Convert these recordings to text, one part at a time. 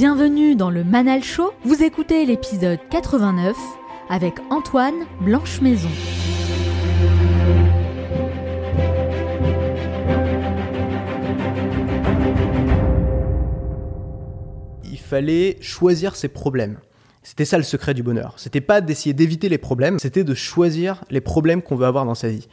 Bienvenue dans le Manal Show. Vous écoutez l'épisode 89 avec Antoine Blanche-Maison. Il fallait choisir ses problèmes. C'était ça le secret du bonheur. C'était pas d'essayer d'éviter les problèmes, c'était de choisir les problèmes qu'on veut avoir dans sa vie.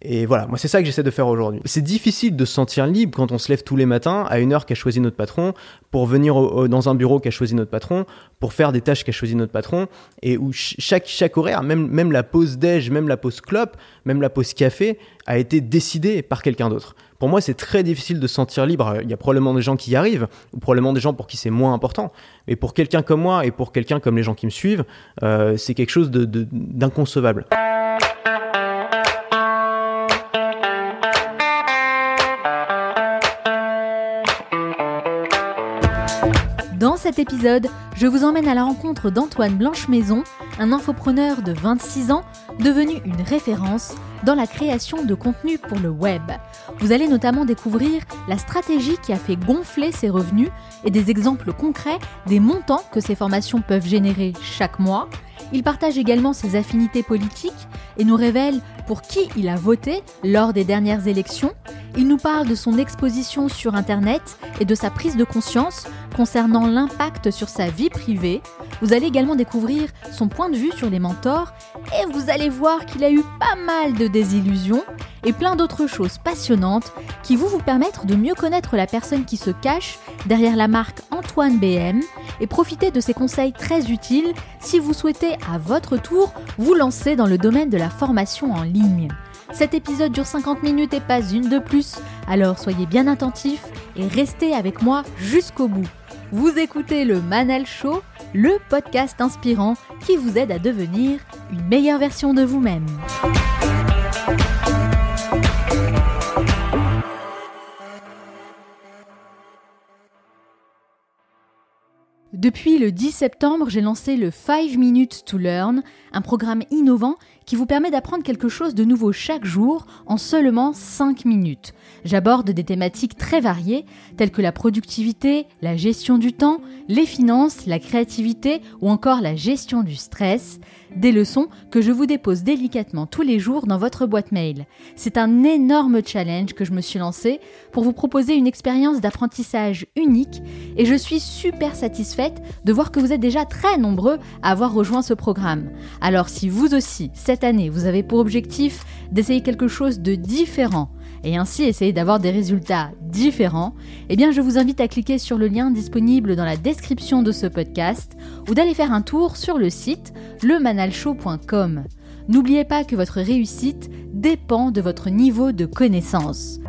Et voilà, moi c'est ça que j'essaie de faire aujourd'hui. C'est difficile de se sentir libre quand on se lève tous les matins à une heure qu'a choisi notre patron, pour venir dans un bureau qu'a choisi notre patron, pour faire des tâches qu'a choisi notre patron, et où chaque, chaque horaire, même, même la pause déj, même la pause clope, même la pause café, a été décidée par quelqu'un d'autre. Pour moi, c'est très difficile de se sentir libre. Il y a probablement des gens qui y arrivent, ou probablement des gens pour qui c'est moins important. Mais pour quelqu'un comme moi et pour quelqu'un comme les gens qui me suivent, euh, c'est quelque chose d'inconcevable. Cet épisode, je vous emmène à la rencontre d'Antoine Blanche-Maison, un infopreneur de 26 ans devenu une référence dans la création de contenu pour le web. Vous allez notamment découvrir la stratégie qui a fait gonfler ses revenus et des exemples concrets des montants que ces formations peuvent générer chaque mois. Il partage également ses affinités politiques et nous révèle pour qui il a voté lors des dernières élections. Il nous parle de son exposition sur Internet et de sa prise de conscience concernant l'impact sur sa vie privée. Vous allez également découvrir son point de vue sur les mentors et vous allez voir qu'il a eu pas mal de désillusions et plein d'autres choses passionnantes qui vont vous permettre de mieux connaître la personne qui se cache derrière la marque Antoine BM et profiter de ses conseils très utiles si vous souhaitez à votre tour vous lancer dans le domaine de la formation en ligne. Cet épisode dure 50 minutes et pas une de plus, alors soyez bien attentifs et restez avec moi jusqu'au bout. Vous écoutez le Manal Show, le podcast inspirant qui vous aide à devenir une meilleure version de vous-même. Depuis le 10 septembre, j'ai lancé le 5 Minutes to Learn, un programme innovant qui vous permet d'apprendre quelque chose de nouveau chaque jour en seulement 5 minutes. J'aborde des thématiques très variées telles que la productivité, la gestion du temps, les finances, la créativité ou encore la gestion du stress. Des leçons que je vous dépose délicatement tous les jours dans votre boîte mail. C'est un énorme challenge que je me suis lancé pour vous proposer une expérience d'apprentissage unique et je suis super satisfaite de voir que vous êtes déjà très nombreux à avoir rejoint ce programme. Alors si vous aussi, cette année, vous avez pour objectif d'essayer quelque chose de différent, et ainsi essayer d'avoir des résultats différents, eh bien je vous invite à cliquer sur le lien disponible dans la description de ce podcast ou d'aller faire un tour sur le site lemanalshow.com. N'oubliez pas que votre réussite dépend de votre niveau de connaissance.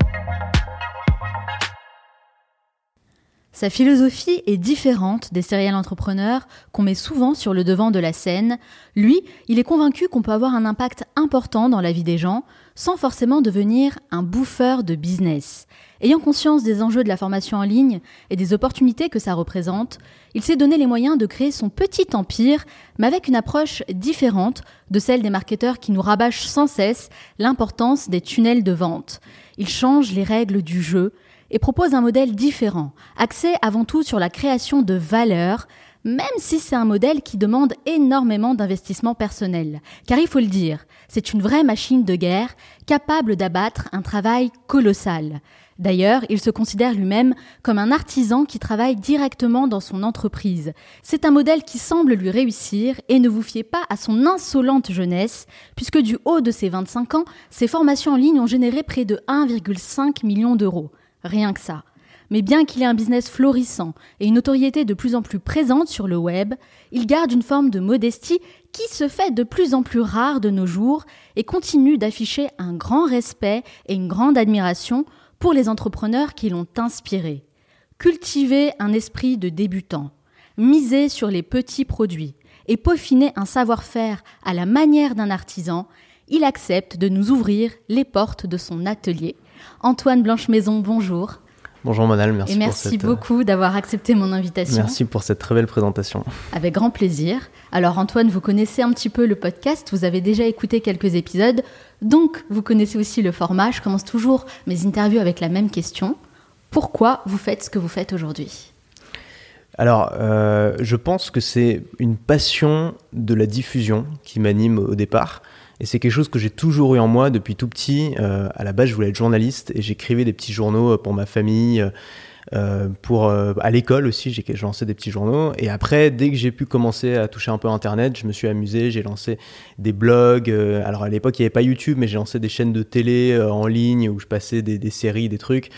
Sa philosophie est différente des serial entrepreneurs qu'on met souvent sur le devant de la scène. Lui, il est convaincu qu'on peut avoir un impact important dans la vie des gens sans forcément devenir un bouffeur de business. Ayant conscience des enjeux de la formation en ligne et des opportunités que ça représente, il s'est donné les moyens de créer son petit empire, mais avec une approche différente de celle des marketeurs qui nous rabâchent sans cesse l'importance des tunnels de vente. Il change les règles du jeu et propose un modèle différent, axé avant tout sur la création de valeur, même si c'est un modèle qui demande énormément d'investissement personnel. Car il faut le dire, c'est une vraie machine de guerre capable d'abattre un travail colossal. D'ailleurs, il se considère lui-même comme un artisan qui travaille directement dans son entreprise. C'est un modèle qui semble lui réussir et ne vous fiez pas à son insolente jeunesse, puisque du haut de ses 25 ans, ses formations en ligne ont généré près de 1,5 million d'euros. Rien que ça. Mais bien qu'il ait un business florissant et une notoriété de plus en plus présente sur le web, il garde une forme de modestie qui se fait de plus en plus rare de nos jours et continue d'afficher un grand respect et une grande admiration pour les entrepreneurs qui l'ont inspiré. Cultiver un esprit de débutant, miser sur les petits produits et peaufiner un savoir-faire à la manière d'un artisan, il accepte de nous ouvrir les portes de son atelier Antoine Blanche-Maison, bonjour. Bonjour Monal, merci. Et merci euh, beaucoup d'avoir accepté mon invitation. Merci pour cette très belle présentation. Avec grand plaisir. Alors Antoine, vous connaissez un petit peu le podcast, vous avez déjà écouté quelques épisodes, donc vous connaissez aussi le format. Je commence toujours mes interviews avec la même question. Pourquoi vous faites ce que vous faites aujourd'hui? Alors, euh, je pense que c'est une passion de la diffusion qui m'anime au départ. Et c'est quelque chose que j'ai toujours eu en moi depuis tout petit. Euh, à la base, je voulais être journaliste et j'écrivais des petits journaux pour ma famille. Euh, pour euh, à l'école aussi, j'ai lancé des petits journaux. Et après, dès que j'ai pu commencer à toucher un peu Internet, je me suis amusé. J'ai lancé des blogs. Euh, alors à l'époque, il n'y avait pas YouTube, mais j'ai lancé des chaînes de télé en ligne où je passais des, séries, des trucs,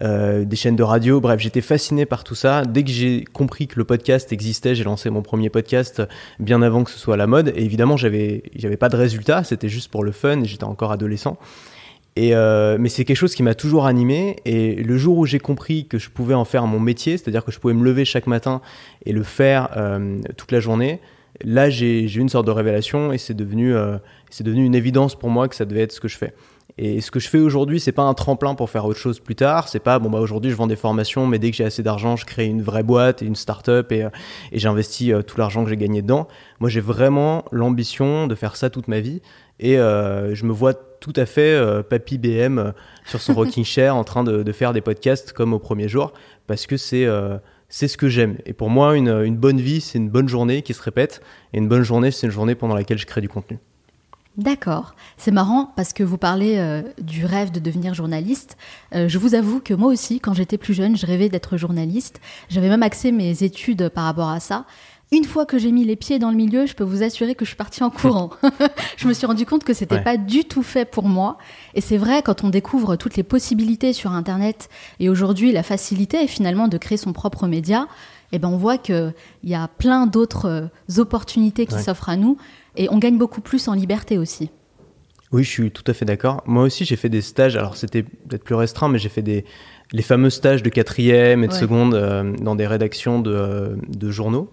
des chaînes de radio. Bref, j'étais fasciné par tout ça. Dès que j'ai compris que le podcast existait, j'ai lancé mon premier podcast bien avant que ce soit à la mode. Et évidemment, j'avais, j'avais pas de résultats. C'était juste pour le fun. J'étais encore adolescent. Euh, mais c'est quelque chose qui m'a toujours animé. Et le jour où j'ai compris que je pouvais en faire mon métier, c'est-à-dire que je pouvais me lever chaque matin et le faire euh, toute la journée, là j'ai eu une sorte de révélation et c'est devenu, euh, c'est devenu une évidence pour moi que ça devait être ce que je fais. Et ce que je fais aujourd'hui, c'est pas un tremplin pour faire autre chose plus tard. C'est pas bon bah aujourd'hui je vends des formations, mais dès que j'ai assez d'argent, je crée une vraie boîte et une start-up et j'investis tout l'argent que j'ai gagné dedans. Moi, j'ai vraiment l'ambition de faire ça toute ma vie et je me vois tout à fait euh, papy BM euh, sur son rocking chair en train de, faire des podcasts comme au premier jour parce que c'est euh, c'est ce que j'aime. Et pour moi, une, une bonne vie, c'est une bonne journée qui se répète. Et une bonne journée, c'est une journée pendant laquelle je crée du contenu. D'accord. C'est marrant parce que vous parlez du rêve de devenir journaliste. je vous avoue que moi aussi, quand j'étais plus jeune, je rêvais d'être journaliste. J'avais même axé mes études par rapport à ça. Une fois que j'ai mis les pieds dans le milieu, je peux vous assurer que je suis partie en courant. je me suis rendu compte que c'était pas du tout fait pour moi. Et c'est vrai, quand on découvre toutes les possibilités sur Internet et aujourd'hui la facilité finalement de créer son propre média, eh ben on voit qu'il y a plein d'autres euh, opportunités qui s'offrent à nous et on gagne beaucoup plus en liberté aussi. Oui, je suis tout à fait d'accord. Moi aussi, j'ai fait des stages. Alors, c'était peut-être plus restreint, mais j'ai fait des les fameux stages de quatrième et de seconde euh, dans des rédactions de, euh, de journaux.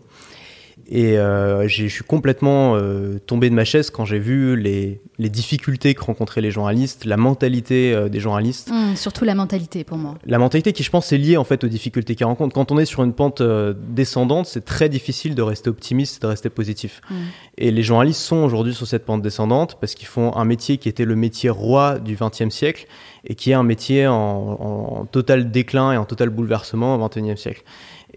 Et euh, je suis complètement euh, tombé de ma chaise quand j'ai vu les, les, difficultés que rencontraient les journalistes, la mentalité euh, des journalistes. Mmh, surtout la mentalité pour moi. La mentalité qui, je pense, est liée en fait aux difficultés qu'ils rencontrent. Quand on est sur une pente descendante, c'est très difficile de rester optimiste, de rester positif. Mmh. Et les journalistes sont aujourd'hui sur cette pente descendante parce qu'ils font un métier qui était le métier roi du XXe siècle et qui est un métier en, en total déclin et en total bouleversement au XXIe siècle.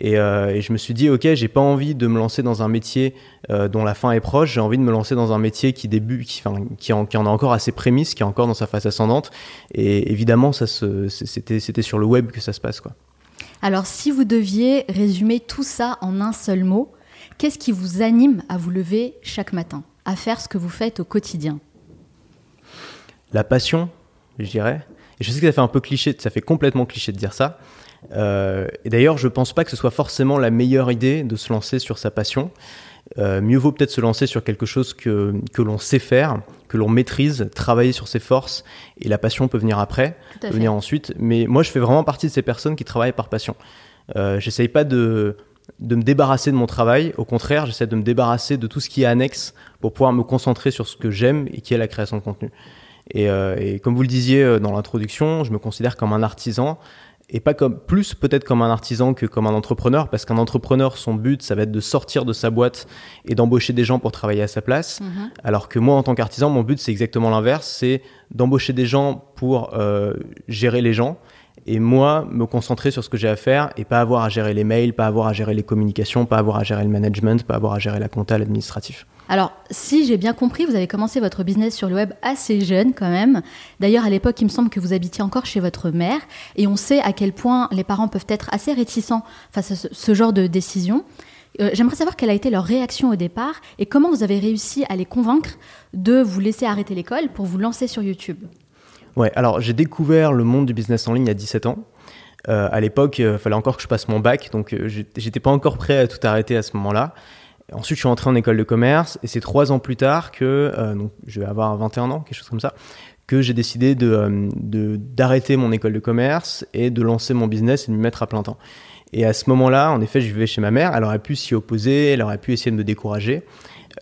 Euh, et, je me suis dit, ok, j'ai pas envie de me lancer dans un métier euh, dont la fin est proche. J'ai envie de me lancer dans un métier qui débute, qui, qui, en, qui en a encore assez prémices, qui est encore dans sa phase ascendante. Et évidemment, ça c'était, c'était sur le web que ça se passe, quoi. Alors, si vous deviez résumer tout ça en un seul mot, qu'est-ce qui vous anime à vous lever chaque matin, à faire ce que vous faites au quotidien? La passion, je dirais. Et je sais que ça fait un peu cliché, ça fait complètement cliché de dire ça, euh, et d'ailleurs, je pense pas que ce soit forcément la meilleure idée de se lancer sur sa passion. Euh, mieux vaut peut-être se lancer sur quelque chose que, que l'on sait faire, que l'on maîtrise, travailler sur ses forces, et la passion peut venir après, peut venir ensuite. Mais moi, je fais vraiment partie de ces personnes qui travaillent par passion. Euh, J'essaye pas de, de me débarrasser de mon travail, au contraire, j'essaie de me débarrasser de tout ce qui est annexe pour pouvoir me concentrer sur ce que j'aime et qui est la création de contenu. Et, euh, et comme vous le disiez dans l'introduction, je me considère comme un artisan et pas comme plus peut-être comme un artisan que comme un entrepreneur parce qu'un entrepreneur son but ça va être de sortir de sa boîte et d'embaucher des gens pour travailler à sa place mhm. alors que moi en tant qu'artisan mon but c'est exactement l'inverse c'est d'embaucher des gens pour euh, gérer les gens et moi me concentrer sur ce que j'ai à faire et pas avoir à gérer les mails pas avoir à gérer les communications pas avoir à gérer le management pas avoir à gérer la compta l'administratif alors, si j'ai bien compris, vous avez commencé votre business sur le web assez jeune quand même. D'ailleurs, à l'époque, il me semble que vous habitiez encore chez votre mère. Et on sait à quel point les parents peuvent être assez réticents face à ce, genre de décision. Euh, j'aimerais savoir quelle a été leur réaction au départ et comment vous avez réussi à les convaincre de vous laisser arrêter l'école pour vous lancer sur YouTube. Ouais, alors j'ai découvert le monde du business en ligne à 17 ans. Euh, à l'époque, il euh, fallait encore que je passe mon bac, donc j'étais pas encore prêt à tout arrêter à ce moment-là. Ensuite, je suis entré en école de commerce et c'est trois ans plus tard que, euh, donc je vais avoir 21 ans, quelque chose comme ça, que j'ai décidé de, de, d'arrêter mon école de commerce et de lancer mon business et de me mettre à plein temps. Et à ce moment-là, en effet, je vivais chez ma mère. Elle aurait pu s'y opposer, elle aurait pu essayer de me décourager.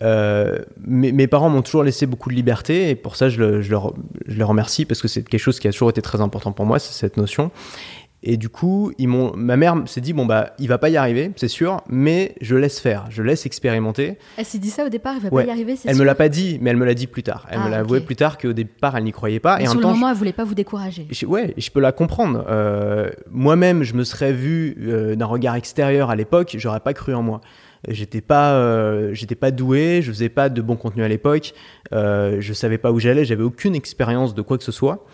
Euh, mes, parents m'ont toujours laissé beaucoup de liberté et pour ça, je, le, je, leur, je les remercie parce que c'est quelque chose qui a toujours été très important pour moi, c'est cette notion. Et du coup, ils m'ont, ma mère s'est dit bon bah il va pas y arriver, c'est sûr, mais je laisse faire, je laisse expérimenter. Elle s'est dit ça au départ, il va Ouais. pas y arriver, c'est Elle sûr. me l'a pas dit, mais elle me l'a dit plus tard. Elle Ah, me l'a avoué plus tard qu'au départ elle n'y croyait pas. Mais et en sur même le temps, je- moment, elle voulait pas vous décourager. je- ouais, je peux la comprendre. Euh, Moi-même, je me serais vu euh, d'un regard extérieur à l'époque, j'aurais pas cru en moi. J'étais pas, euh, j'étais pas doué, je faisais pas de bon contenu à l'époque, euh, je savais pas où j'allais, j'avais aucune expérience de quoi que ce soit,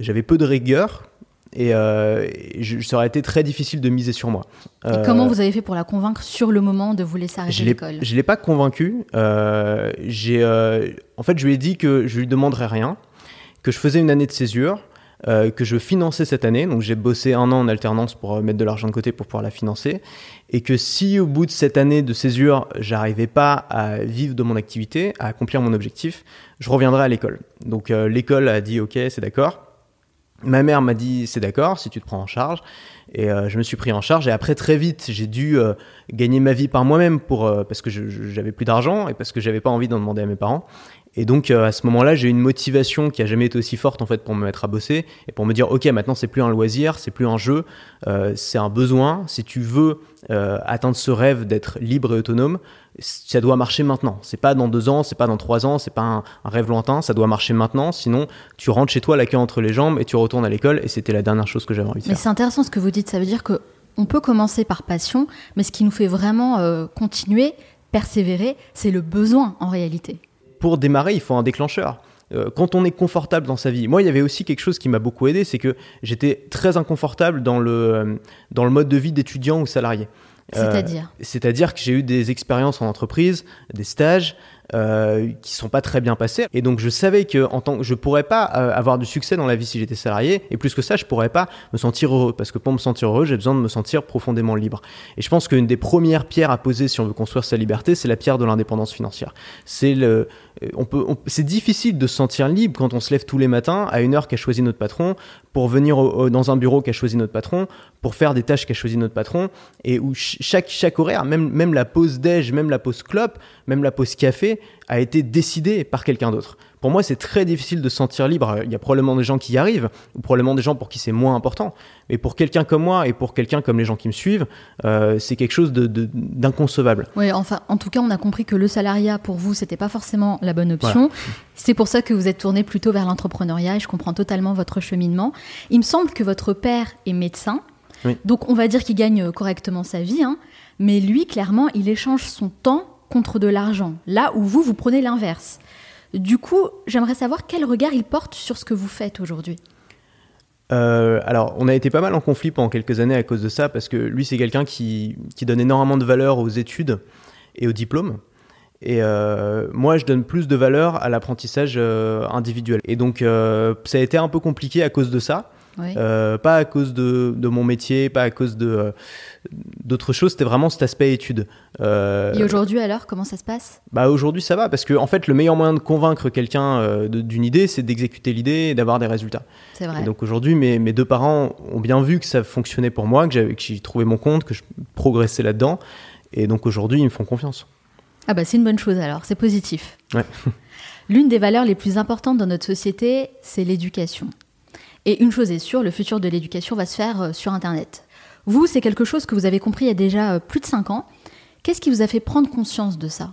j'avais peu de rigueur et, euh, et je- ça aurait été très difficile de miser sur moi. Et Euh, comment vous avez fait pour la convaincre sur le moment de vous laisser arrêter l'école? je l'ai pas convaincu. Euh, j'ai, en fait, je lui ai dit que je lui demanderais rien, que je faisais une année de césure, euh, que je finançais cette année. Donc j'ai bossé un an en alternance pour euh, mettre de l'argent de côté pour pouvoir la financer, et que si au bout de cette année de césure, j'arrivais pas à vivre de mon activité, à accomplir mon objectif, je reviendrai à l'école. Donc euh, l'école a dit OK, c'est d'accord. Ma mère m'a dit c'est d'accord si tu te prends en charge et je me suis pris en charge et après très vite j'ai dû gagner ma vie par moi-même pour parce que j'avais plus d'argent et parce que j'avais pas envie d'en demander à mes parents et donc euh, à ce moment-là j'ai eu une motivation qui a jamais été aussi forte en fait pour me mettre à bosser et pour me dire ok maintenant c'est plus un loisir c'est plus un jeu euh, c'est un besoin si tu veux euh, atteindre ce rêve d'être libre et autonome ça doit marcher maintenant c'est pas dans deux ans c'est pas dans trois ans c'est pas un, un rêve lointain ça doit marcher maintenant sinon tu rentres chez toi la queue entre les jambes et tu retournes à l'école et c'était la dernière chose que j'avais envie de Mais faire c'est intéressant ce que vous dites. Ça veut dire que on peut commencer par passion, mais ce qui nous fait vraiment continuer, persévérer, c'est le besoin en réalité. Pour démarrer, il faut un déclencheur. Euh, Quand on est confortable dans sa vie, moi il y avait aussi quelque chose qui m'a beaucoup aidé, c'est que j'étais très inconfortable dans le, euh, dans le mode de vie d'étudiant ou salarié. Euh, C'est-à-dire? C'est-à-dire que j'ai eu des expériences en entreprise, des stages euh, qui sont pas très bien passés, et donc je savais que en tant je pourrais pas euh, avoir du succès dans la vie si j'étais salarié, et plus que ça, je pourrais pas me sentir heureux, parce que pour me sentir heureux, j'ai besoin de me sentir profondément libre. Et je pense qu'une des premières pierres à poser si on veut construire sa liberté, c'est la pierre de l'indépendance financière. C'est le, euh, on peut, c'est difficile de se sentir libre quand on se lève tous les matins à une heure qu'a choisi notre patron, pour venir dans un bureau qu'a choisi notre patron, pour faire des tâches qu'a choisi notre patron, et où ch- chaque, chaque horaire, même, même la pause déj, même la pause clope, même la pause café, a été décidée par quelqu'un d'autre. Pour moi, c'est très difficile de se sentir libre. Il y a probablement des gens qui y arrivent, ou probablement des gens pour qui c'est moins important. Mais pour quelqu'un comme moi et pour quelqu'un comme les gens qui me suivent, euh, c'est quelque chose de- de- d'inconcevable. Oui, enfin, en tout cas, on a compris que le salariat, pour vous, c'était pas forcément la bonne option. C'est pour ça que vous êtes tourné plutôt vers l'entrepreneuriat et je comprends totalement votre cheminement. Il me semble que votre père est médecin. Oui. Donc, on va dire qu'il gagne correctement sa vie. hein. mais lui, clairement, il échange son temps contre de l'argent. Là où vous, vous prenez l'inverse. Du coup, j'aimerais savoir quel regard il porte sur ce que vous faites aujourd'hui. Euh, alors, on a été pas mal en conflit pendant quelques années à cause de ça, parce que lui, c'est quelqu'un qui, qui donne énormément de valeur aux études et aux diplômes. Et euh, moi, je donne plus de valeur à l'apprentissage euh, individuel. Et donc, euh, ça a été un peu compliqué à cause de ça. Oui. Euh, pas à cause de, de mon métier, pas à cause de euh, d'autres choses. C'était vraiment cet aspect études. Euh, Et aujourd'hui, alors, comment ça se passe? Bah aujourd'hui ça va parce que en fait le meilleur moyen de convaincre quelqu'un euh, d'une idée c'est d'exécuter l'idée et d'avoir des résultats. C'est vrai. Et donc aujourd'hui mes, mes deux parents ont bien vu que ça fonctionnait pour moi, que j'ai trouvé mon compte, que je progressais là-dedans et donc aujourd'hui ils me font confiance. Ah bah c'est une bonne chose alors, c'est positif. Ouais. L'une des valeurs les plus importantes dans notre société, c'est l'éducation. Et une chose est sûre, le futur de l'éducation va se faire euh, sur Internet. Vous, c'est quelque chose que vous avez compris il y a déjà euh, plus de 5 ans. Qu'est-ce qui vous a fait prendre conscience de ça?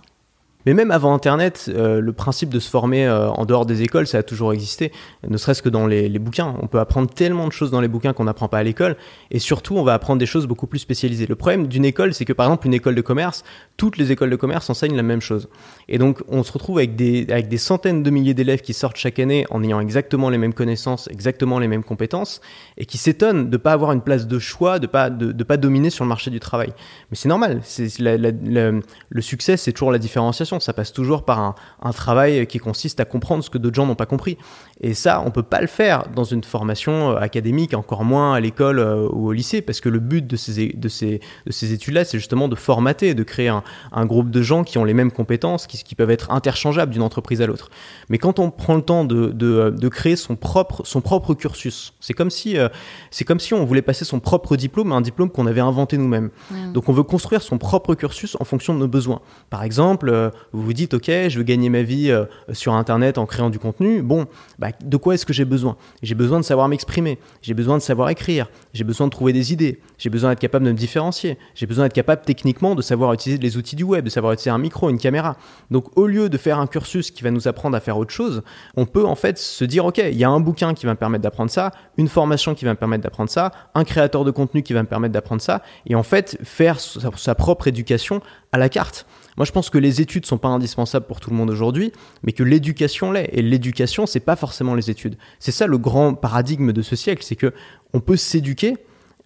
Mais même avant Internet, euh, le principe de se former euh, en dehors des écoles, ça a toujours existé, ne serait-ce que dans les, bouquins. On peut apprendre tellement de choses dans les bouquins qu'on n'apprend pas à l'école, et surtout, on va apprendre des choses beaucoup plus spécialisées. Le problème d'une école, c'est que par exemple, une école de commerce, toutes les écoles de commerce enseignent la même chose. Et donc, on se retrouve avec des, avec des centaines de milliers d'élèves qui sortent chaque année en ayant exactement les mêmes connaissances, exactement les mêmes compétences, et qui s'étonnent de ne pas avoir une place de choix, de pas, de, pas dominer sur le marché du travail. Mais c'est normal. La- le succès, c'est toujours la différenciation. Ça passe toujours par un, un travail qui consiste à comprendre ce que d'autres gens n'ont pas compris. Et ça, on peut pas le faire dans une formation euh, académique, encore moins à l'école euh, ou au lycée, parce que le but de ces, de ces, de ces études-là, c'est justement de formater, de créer un, un groupe de gens qui ont les mêmes compétences, qui, qui peuvent être interchangeables d'une entreprise à l'autre. Mais quand on prend le temps de, de, de créer son propre, son propre cursus, c'est comme si, euh, c'est comme si on voulait passer son propre diplôme à un diplôme qu'on avait inventé nous-mêmes. Donc on veut construire son propre cursus en fonction de nos besoins. Par exemple, euh, vous vous dites, ok, je veux gagner ma vie euh, sur Internet en créant du contenu. Bon, bah, de quoi est-ce que j'ai besoin? J'ai besoin de savoir m'exprimer, j'ai besoin de savoir écrire, j'ai besoin de trouver des idées, j'ai besoin d'être capable de me différencier, j'ai besoin d'être capable techniquement de savoir utiliser les outils du web, de savoir utiliser un micro, une caméra. Donc au lieu de faire un cursus qui va nous apprendre à faire autre chose, on peut en fait se dire, ok, il y a un bouquin qui va me permettre d'apprendre ça, une formation qui va me permettre d'apprendre ça, un créateur de contenu qui va me permettre d'apprendre ça, et en fait faire sa propre éducation à la carte. Moi, je pense que les études sont pas indispensables pour tout le monde aujourd'hui, mais que l'éducation l'est. Et l'éducation, c'est pas forcément les études. C'est ça le grand paradigme de ce siècle, c'est que on peut s'éduquer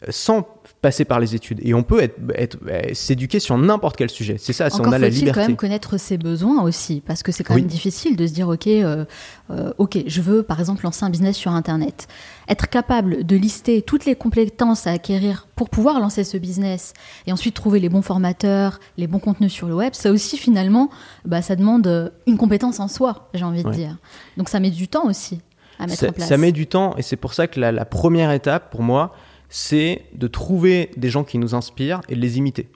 sans passer par les études. Et on peut être, être, s'éduquer sur n'importe quel sujet. C'est ça, si on a la liberté. quand même connaître ses besoins aussi, parce que c'est quand même difficile de se dire, ok, euh, euh, ok, je veux par exemple lancer un business sur Internet. Être capable de lister toutes les compétences à acquérir pour pouvoir lancer ce business, et ensuite trouver les bons formateurs, les bons contenus sur le web, ça aussi finalement, bah, ça demande une compétence en soi, j'ai envie de dire. Donc ça met du temps aussi. À mettre en place. Ça met du temps, et c'est pour ça que la, la première étape pour moi, c'est de trouver des gens qui nous inspirent et de les imiter.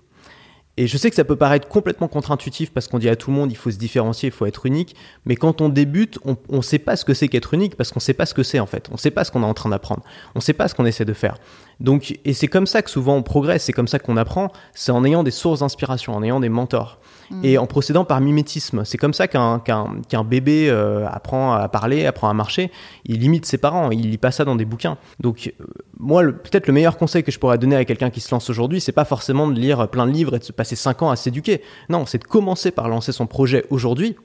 Et je sais que ça peut paraître complètement contre-intuitif parce qu'on dit à tout le monde il faut se différencier, il faut être unique. Mais quand on débute, on ne sait pas ce que c'est qu'être unique parce qu'on ne sait pas ce que c'est en fait. On ne sait pas ce qu'on est en train d'apprendre. On ne sait pas ce qu'on essaie de faire. Donc, et c'est comme ça que souvent on progresse, c'est comme ça qu'on apprend. C'est en ayant des sources d'inspiration, en ayant des mentors. Mm. Et en procédant par mimétisme. C'est comme ça qu'un bébé euh, apprend à parler, apprend à marcher. Il imite ses parents, il lit pas ça dans des bouquins. Donc, euh, moi, peut-être le meilleur conseil que je pourrais donner à quelqu'un qui se lance aujourd'hui, c'est pas forcément de lire plein de livres et de se passer 5 ans à s'éduquer. Non, c'est de commencer par lancer son projet aujourd'hui.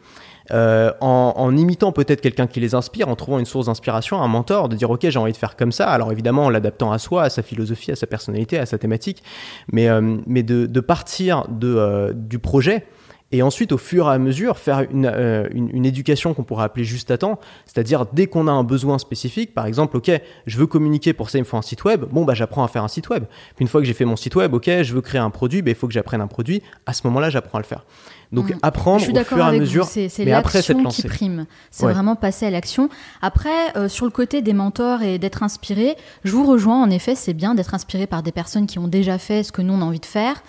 Euh, en, imitant peut-être quelqu'un qui les inspire, en trouvant une source d'inspiration, un mentor, de dire ok j'ai envie de faire comme ça, alors évidemment en l'adaptant à soi, à sa philosophie, à sa personnalité, à sa thématique, mais, mais de, partir de, du projet et ensuite, au fur et à mesure, faire une, euh, une, éducation qu'on pourrait appeler juste à temps, c'est-à-dire dès qu'on a un besoin spécifique, par exemple, ok, je veux communiquer pour ça, il me faut un site web, bon, bah, j'apprends à faire un site web. Puis une fois que j'ai fait mon site web, ok, je veux créer un produit, bah, il faut que j'apprenne un produit, à ce moment-là, j'apprends à le faire. Donc mm. apprendre au fur et à mesure, c'est l'action qui prime. C'est vraiment passer à l'action. Après, euh, sur le côté des mentors et d'être inspiré, je vous rejoins. En effet, c'est bien d'être inspiré par des personnes qui ont déjà fait ce que nous on a envie de faire.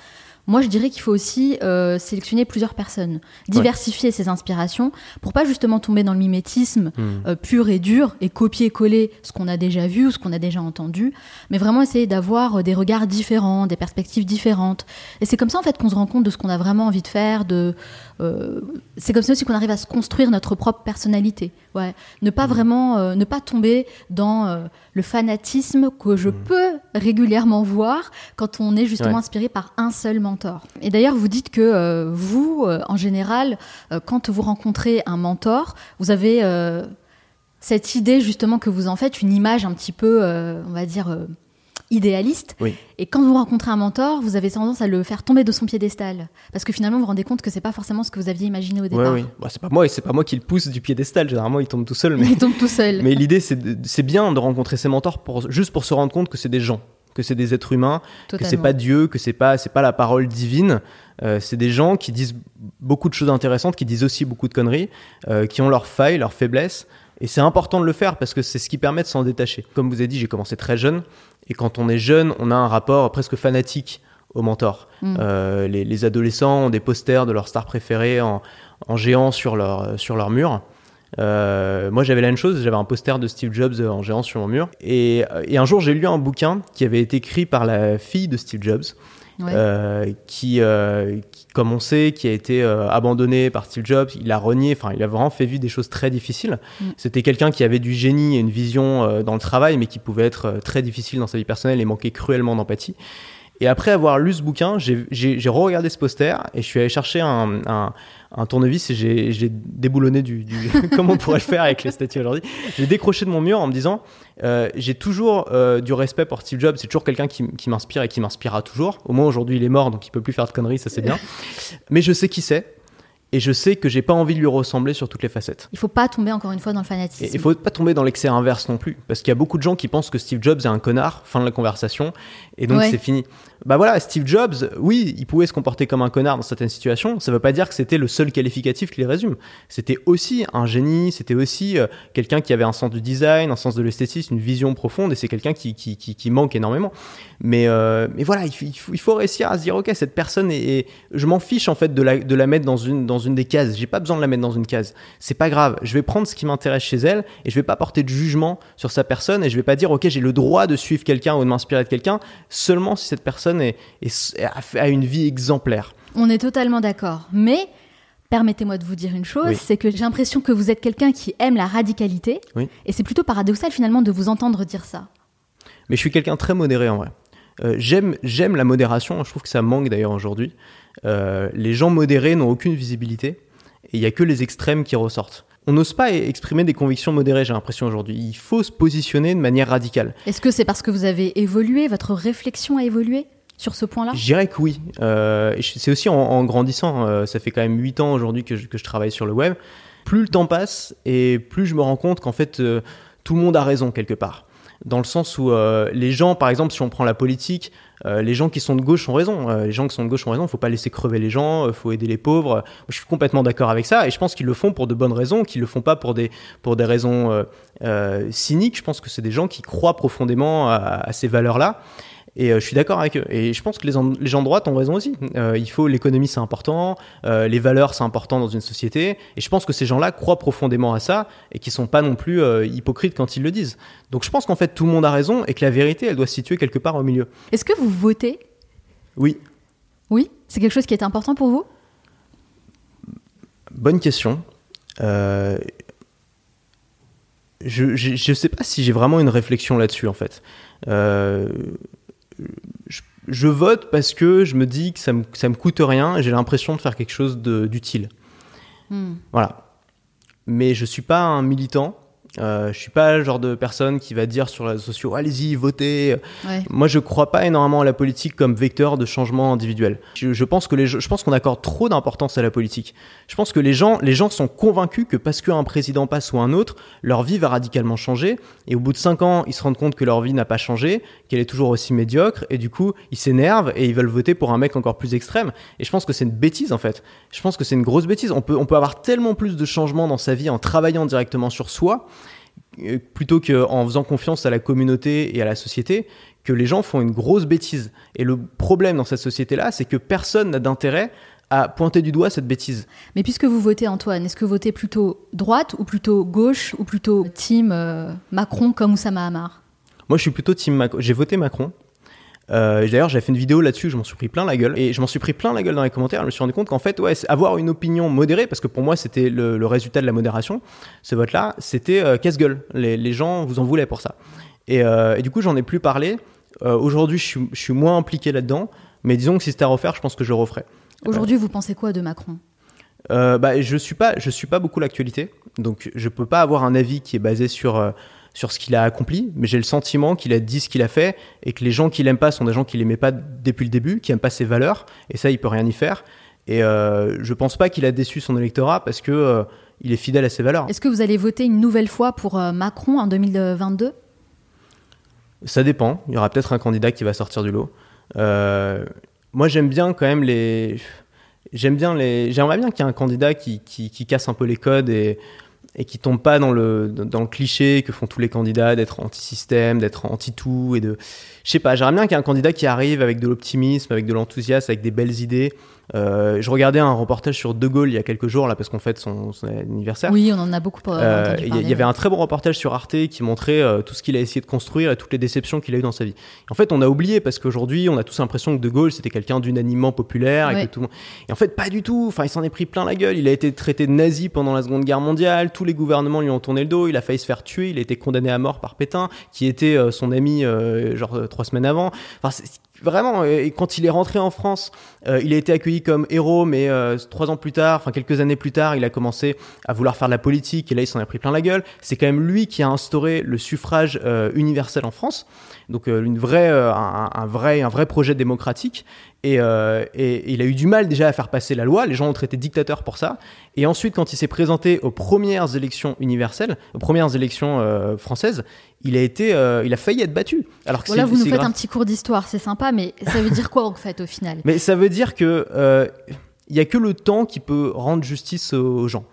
Moi, je dirais qu'il faut aussi euh, sélectionner plusieurs personnes, diversifier ses inspirations pour pas justement tomber dans le mimétisme hmm. euh, pur et dur et copier-coller ce qu'on a déjà vu ou ce qu'on a déjà entendu, mais vraiment essayer d'avoir euh, des regards différents, des perspectives différentes. Et c'est comme ça en fait qu'on se rend compte de ce qu'on a vraiment envie de faire, de euh, c'est comme ça aussi qu'on arrive à se construire notre propre personnalité. Ouais. Ne pas mmh. vraiment, euh, ne pas tomber dans euh, le fanatisme que je mmh. peux régulièrement voir quand on est justement inspiré par un seul mentor. Et d'ailleurs, vous dites que vous, en général, quand vous rencontrez un mentor, vous avez cette idée justement que vous en faites une image un petit peu, on va dire, idéaliste. Et quand vous rencontrez un mentor, vous avez tendance à le faire tomber de son piédestal. Parce que finalement, vous vous rendez compte que c'est pas forcément ce que vous aviez imaginé au départ. Oui, oui. Bah, c'est pas moi, et c'est pas moi qui le pousse du piédestal. Généralement, il tombe tout seul. Mais... Il tombe tout seul. mais l'idée, c'est bien de rencontrer ses mentors pour, juste pour se rendre compte que c'est des gens que c'est des êtres humains, que c'est pas Dieu, que c'est pas c'est pas la parole divine. Euh, c'est des gens qui disent beaucoup de choses intéressantes, qui disent aussi beaucoup de conneries, euh, qui ont leurs failles, leurs faiblesses. Et c'est important de le faire parce que c'est ce qui permet de s'en détacher. Comme vous avez dit, j'ai commencé très jeune. Et quand on est jeune, on a un rapport presque fanatique au mentor. Mm. Euh, les, adolescents ont des posters de leurs stars préférées en, géant sur leur, sur leur mur. Euh, moi, j'avais la même chose, j'avais un poster de Steve Jobs en géant sur mon mur. Et, et un jour, j'ai lu un bouquin qui avait été écrit par la fille de Steve Jobs, euh, qui, euh, qui, comme on sait, qui a été euh, abandonné par Steve Jobs. Il a renié, enfin, il a vraiment fait vivre des choses très difficiles. Mm. C'était quelqu'un qui avait du génie et une vision dans le travail, mais qui pouvait être très difficile dans sa vie personnelle et manquait cruellement d'empathie. Et après avoir lu ce bouquin, j'ai re-regardé ce poster et je suis allé chercher un, un, un tournevis et j'ai déboulonné du, du comme on pourrait le faire avec les statues aujourd'hui. J'ai décroché de mon mur en me disant euh, j'ai toujours euh, du respect pour Steve Jobs, c'est toujours quelqu'un qui, qui m'inspire et qui m'inspirera toujours. Au moins aujourd'hui il est mort donc il peut plus faire de conneries, ça c'est bien. Mais je sais qui c'est et je sais que j'ai pas envie de lui ressembler sur toutes les facettes. Il faut pas tomber encore une fois dans le fanatisme. Et il faut pas tomber dans l'excès inverse non plus, parce qu'il y a beaucoup de gens qui pensent que Steve Jobs est un connard, fin de la conversation, et donc c'est fini. Bah voilà, Steve Jobs, oui, il pouvait se comporter comme un connard dans certaines situations. Ça veut pas dire que c'était le seul qualificatif qui les résume. C'était aussi un génie, c'était aussi euh, quelqu'un qui avait un sens du design, un sens de l'esthétisme, une vision profonde, et c'est quelqu'un qui, qui, qui, manque énormément. Mais, euh, mais voilà, il faut, il faut, réussir à se dire, ok, cette personne est, je m'en fiche en fait de la, de la mettre dans une dans une des cases. J'ai pas besoin de la mettre dans une case. C'est pas grave. Je vais prendre ce qui m'intéresse chez elle et je vais pas porter de jugement sur sa personne et je vais pas dire ok j'ai le droit de suivre quelqu'un ou de m'inspirer de quelqu'un seulement si cette personne est, a une vie exemplaire. On est totalement d'accord. Mais Permettez-moi de vous dire une chose, c'est que j'ai l'impression que vous êtes quelqu'un qui aime la radicalité, et c'est plutôt paradoxal finalement de vous entendre dire ça. Mais je suis quelqu'un très modéré en vrai. Euh, j'aime, j'aime la modération, je trouve que ça manque d'ailleurs aujourd'hui. Euh, les gens modérés n'ont aucune visibilité et il n'y a que les extrêmes qui ressortent. On n'ose pas exprimer des convictions modérées, j'ai l'impression aujourd'hui. Il faut se positionner de manière radicale. Est-ce que c'est parce que vous avez évolué, votre réflexion a évolué sur ce point-là? Je dirais que oui. Euh, c'est aussi en, grandissant. ça fait quand même 8 ans aujourd'hui que, que, je travaille sur le web. Plus le temps passe et plus je me rends compte qu'en fait, tout le monde a raison quelque part dans le sens où euh, les gens, par exemple, si on prend la politique, euh, les gens qui sont de gauche ont raison. Euh, les gens qui sont de gauche ont raison. Il faut pas laisser crever les gens. Il faut aider les pauvres. je suis complètement d'accord avec ça, et je pense qu'ils le font pour de bonnes raisons, qu'ils le font pas pour des pour des raisons cyniques. Je pense que c'est des gens qui croient profondément à ces valeurs-là. Et euh, je suis d'accord avec eux. Et je pense que les, les gens de droite ont raison aussi. Euh, il faut l'économie, c'est important. Euh, les valeurs, c'est important dans une société. Et je pense que ces gens-là croient profondément à ça et qui sont pas non plus hypocrites quand ils le disent. Donc je pense qu'en fait tout le monde a raison et que la vérité, elle doit se situer quelque part au milieu. Est-ce que vous votez? Oui. Oui, c'est quelque chose qui est important pour vous? Bonne question. je ne sais pas si j'ai vraiment une réflexion là-dessus en fait. Euh, je, vote parce que je me dis que ça me, ça me coûte rien et j'ai l'impression de faire quelque chose d'utile. Hmm. Voilà. Mais je suis pas un militant. Euh, je suis pas le genre de personne qui va dire sur les réseaux sociaux allez-y votez. Moi je crois pas énormément à la politique comme vecteur de changement individuel. Je, pense que les je pense qu'on accorde trop d'importance à la politique. Je pense que les gens les gens sont convaincus que parce qu'un président passe ou un autre, leur vie va radicalement changer et au bout de cinq ans ils se rendent compte que leur vie n'a pas changé, qu'elle est toujours aussi médiocre et du coup ils s'énervent et ils veulent voter pour un mec encore plus extrême. Et je pense que c'est une bêtise en fait. Je pense que c'est une grosse bêtise. On peut on peut avoir tellement plus de changements dans sa vie en travaillant directement sur soi plutôt qu'en faisant confiance à la communauté et à la société, que les gens font une grosse bêtise. Et le problème dans cette société-là, c'est que personne n'a d'intérêt à pointer du doigt cette bêtise. Mais puisque vous votez Antoine, est-ce que vous votez plutôt droite ou plutôt gauche ou plutôt team euh, Macron comme Oussama Hamar? Moi je suis plutôt team Macron. J'ai voté Macron euh, D'ailleurs, j'avais fait une vidéo là-dessus, je m'en suis pris plein la gueule. Et je m'en suis pris plein la gueule dans les commentaires. Je me suis rendu compte qu'en fait, ouais, avoir une opinion modérée, parce que pour moi, c'était le, résultat de la modération, ce vote-là, c'était euh, casse-gueule. Les, les, gens vous en voulaient pour ça. Et, euh, et du coup, j'en ai plus parlé. Euh, aujourd'hui, je suis, je suis, moins impliqué là-dedans. Mais disons que si c'était à refaire, je pense que je le referais. Aujourd'hui, vous pensez quoi de Macron? Bah, je suis pas, je suis pas beaucoup l'actualité, donc je peux pas avoir un avis qui est basé sur sur ce qu'il a accompli, mais j'ai le sentiment qu'il a dit ce qu'il a fait et que les gens qui l'aiment pas sont des gens qui l'aimaient pas depuis le début, qui n'aiment pas ses valeurs, et ça, il peut rien y faire. Et euh, je pense pas qu'il a déçu son électorat parce que euh, il est fidèle à ses valeurs. Est-ce que vous allez voter une nouvelle fois pour euh, Macron en 2022 Ça dépend. Il y aura peut-être un candidat qui va sortir du lot. Euh, moi, j'aime bien quand même les. J'aime bien les. J'aimerais bien qu'il y ait un candidat qui, qui, qui, casse un peu les codes et et qui tombe pas dans le, cliché que font tous les candidats d'être anti-système, d'être anti-tout et de... Je sais pas, j'aimerais bien qu'il y ait un candidat qui arrive avec de l'optimisme, avec de l'enthousiasme, avec des belles idées, euh, je regardais un reportage sur De Gaulle il y a quelques jours, là, parce qu'on fête son, anniversaire. Oui, on en a beaucoup euh, Il y, avait un très bon reportage sur Arte qui montrait euh, tout ce qu'il a essayé de construire et toutes les déceptions qu'il a eues dans sa vie. En fait, on a oublié parce qu'aujourd'hui, on a tous l'impression que De Gaulle, c'était quelqu'un d'unanimement populaire et que tout le monde... Et en fait, pas du tout. Enfin, il s'en est pris plein la gueule. Il a été traité de nazi pendant la Seconde Guerre mondiale. Tous les gouvernements lui ont tourné le dos. Il a failli se faire tuer. Il a été condamné à mort par Pétain, qui était euh, son ami, genre, trois semaines avant. Enfin, vraiment, et quand il est rentré en France, euh, il a été accueilli comme héros, mais euh, trois ans plus tard, enfin quelques années plus tard, il a commencé à vouloir faire de la politique, et là il s'en a pris plein la gueule. C'est quand même lui qui a instauré le suffrage euh, universel en France, donc une vraie, un, vrai, un vrai projet démocratique. Et, et, il a eu du mal déjà à faire passer la loi. Les gens l'ont traité de dictateur pour ça. Et ensuite, quand il s'est présenté aux premières élections universelles, aux premières élections françaises, il a été, euh, il a failli être battu. Alors que voilà, vous nous faites un petit cours d'histoire, c'est sympa, mais ça veut dire quoi en fait au final? Mais ça veut dire que euh, il y a que le temps qui peut rendre justice aux gens.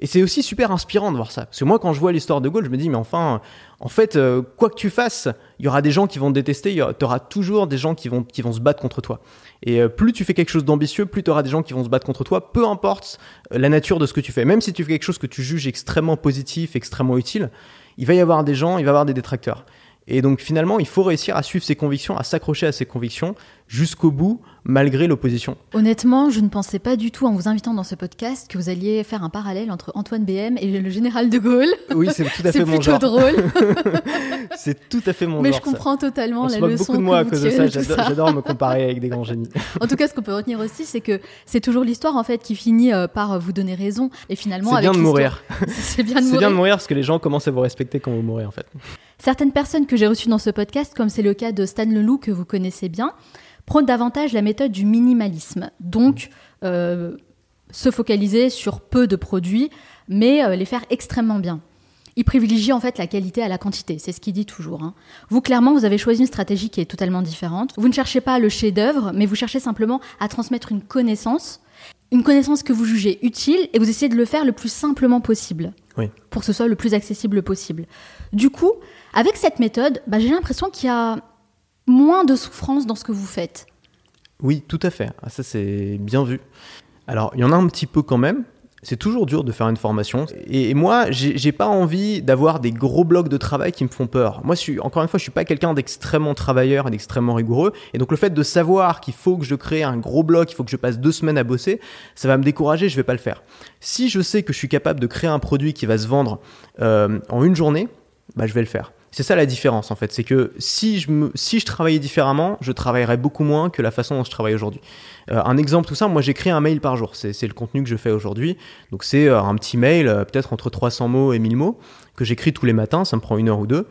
Et c'est aussi super inspirant de voir ça. Parce que moi, quand je vois l'histoire de Gaulle, je me dis, mais enfin, en fait, euh, quoi que tu fasses, il y aura des gens qui vont te détester, tu auras toujours des gens qui vont, qui vont se battre contre toi. Et euh, plus tu fais quelque chose d'ambitieux, plus tu auras des gens qui vont se battre contre toi, peu importe euh, la nature de ce que tu fais. Même si tu fais quelque chose que tu juges extrêmement positif, extrêmement utile, il va y avoir des gens, il va y avoir des détracteurs. Et donc finalement, il faut réussir à suivre ses convictions, à s'accrocher à ses convictions jusqu'au bout, malgré l'opposition. Honnêtement, je ne pensais pas du tout en vous invitant dans ce podcast que vous alliez faire un parallèle entre Antoine BM et le général de Gaulle. Oui, c'est tout à fait mon genre. C'est drôle. c'est tout à fait mon Mais genre. Mais je comprends totalement On la se leçon. beaucoup de moi à cause de ça. ça. J'adore me comparer avec des grands génies. En tout cas, ce qu'on peut retenir aussi, c'est que c'est toujours l'histoire en fait qui finit euh, par vous donner raison. Et finalement, c'est bien de mourir. c'est bien de mourir. C'est bien de mourir parce que les gens commencent à vous respecter quand vous mourrez en fait. Certaines personnes que j'ai reçues dans ce podcast, comme c'est le cas de Stan Leloup que vous connaissez bien, prônent davantage la méthode du minimalisme. Donc, euh, se focaliser sur peu de produits, mais euh, les faire extrêmement bien. Il privilégie en fait la qualité à la quantité, c'est ce qu'il dit toujours. Hein. Vous, clairement, vous avez choisi une stratégie qui est totalement différente. Vous ne cherchez pas le chef-d'œuvre, mais vous cherchez simplement à transmettre une connaissance, une connaissance que vous jugez utile, et vous essayez de le faire le plus simplement possible, oui. pour que ce soit le plus accessible possible. Du coup, avec cette méthode, bah, j'ai l'impression qu'il y a moins de souffrance dans ce que vous faites. Oui, tout à fait. Ah, ça, c'est bien vu. Alors, il y en a un petit peu quand même. C'est toujours dur de faire une formation. Et moi, j'ai pas envie d'avoir des gros blocs de travail qui me font peur. Moi, encore une fois, je suis pas quelqu'un d'extrêmement travailleur et d'extrêmement rigoureux. Et donc, le fait de savoir qu'il faut que je crée un gros bloc, il faut que je passe deux semaines à bosser, ça va me décourager, je vais pas le faire. Si je sais que je suis capable de créer un produit qui va se vendre euh, en une journée, bah, je vais le faire. C'est ça la différence en fait, c'est que si je, me, si je travaillais différemment, je travaillerais beaucoup moins que la façon dont je travaille aujourd'hui. Euh, un exemple tout ça, moi j'écris un mail par jour, c'est le contenu que je fais aujourd'hui. Donc c'est euh, un petit mail, euh, peut-être entre 300 mots et 1000 mots, que j'écris tous les matins, ça me prend une heure ou deux.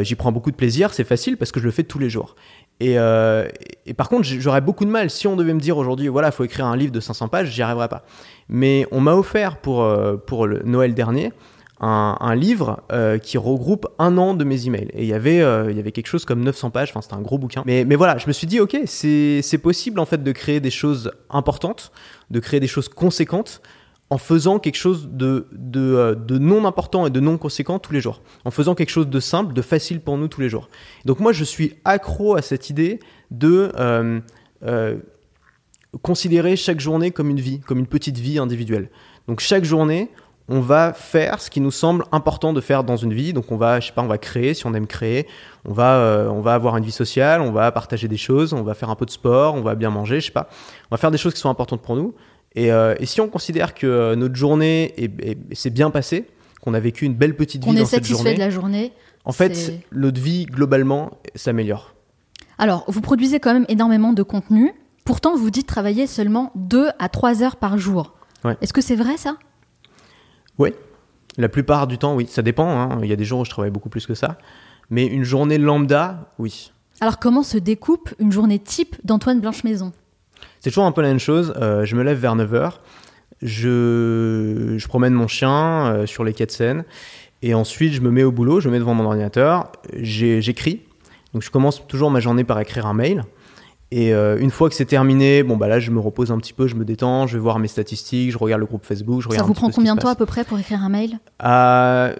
J'y prends beaucoup de plaisir, c'est facile parce que je le fais tous les jours. Et, par contre, j'aurais beaucoup de mal si on devait me dire aujourd'hui, voilà, il faut écrire un livre de 500 pages, j'y arriverais pas. Mais on m'a offert pour, pour le Noël dernier un, livre euh, qui regroupe un an de mes emails. Et il y avait, euh, il y avait quelque chose comme 900 pages, enfin c'était un gros bouquin. Mais, mais voilà, je me suis dit, ok, c'est possible en fait de créer des choses importantes, de créer des choses conséquentes en faisant quelque chose de, de, euh, de, non important et de non conséquent tous les jours. En faisant quelque chose de simple, de facile pour nous tous les jours. Donc moi, je suis accro à cette idée de considérer chaque journée comme une vie, comme une petite vie individuelle. Donc chaque journée, on va faire ce qui nous semble important de faire dans une vie. Donc on va, je sais pas, on va créer si on aime créer. On va, euh, on va avoir une vie sociale, on va partager des choses, on va faire un peu de sport, on va bien manger, je sais pas. On va faire des choses qui sont importantes pour nous. Et, euh, et si on considère que euh, notre journée s'est bien passée, qu'on a vécu une belle petite vie dans cette journée, de la journée, en fait, notre vie globalement s'améliore. Alors, vous produisez quand même énormément de contenu. Pourtant, vous dites travailler seulement 2 à 3 heures par jour. Ouais. Est-ce que c'est vrai ça? Oui, la plupart du temps, oui. Ça dépend. Hein. Il y a des jours où je travaille beaucoup plus que ça. Mais une journée lambda, oui. Alors, comment se découpe une journée type d'Antoine Blanche-Maison? C'est toujours un peu la même chose. Euh, je me lève vers 9h. Je, je promène mon chien euh, sur les quais de Seine. Et ensuite, je me mets au boulot, je me mets devant mon ordinateur, j'écris. Donc, je commence toujours ma journée par écrire un mail. Et euh, une fois que c'est terminé, bon bah là je me repose un petit peu, je me détends, je vais voir mes statistiques, je regarde le groupe Facebook, je regarde. Ça vous prend combien de temps à peu près pour écrire un mail? À,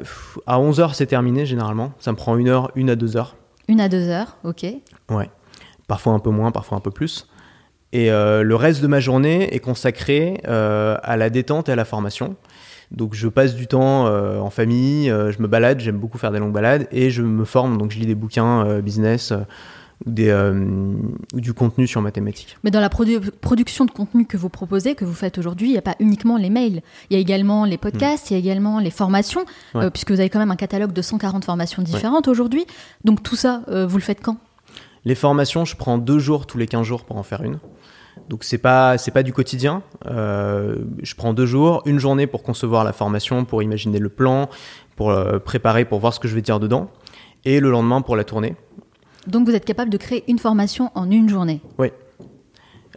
à 11 heures c'est terminé généralement. Ça me prend une heure, une à deux heures. Une à deux heures, ok. Ouais. Parfois un peu moins, parfois un peu plus. Et euh, le reste de ma journée est consacré euh, à la détente et à la formation. Donc je passe du temps euh, en famille, je me balade, j'aime beaucoup faire des longues balades et je me forme, donc je lis des bouquins business ou, des, euh, ou du contenu sur mathématiques. Mais dans la produ production de contenu que vous proposez, que vous faites aujourd'hui, il n'y a pas uniquement les mails. Il y a également les podcasts, mmh. il y a également les formations, Ouais. euh, puisque vous avez quand même un catalogue de 140 formations différentes aujourd'hui. Donc tout ça, euh, vous le faites quand? Les formations, je prends deux jours tous les 15 jours pour en faire une. Donc c'est pas c'est pas du quotidien. Euh, je prends deux jours, une journée pour concevoir la formation, pour imaginer le plan, pour euh, préparer, pour voir ce que je vais dire dedans, et le lendemain pour la tournée. Donc vous êtes capable de créer une formation en une journée. Oui.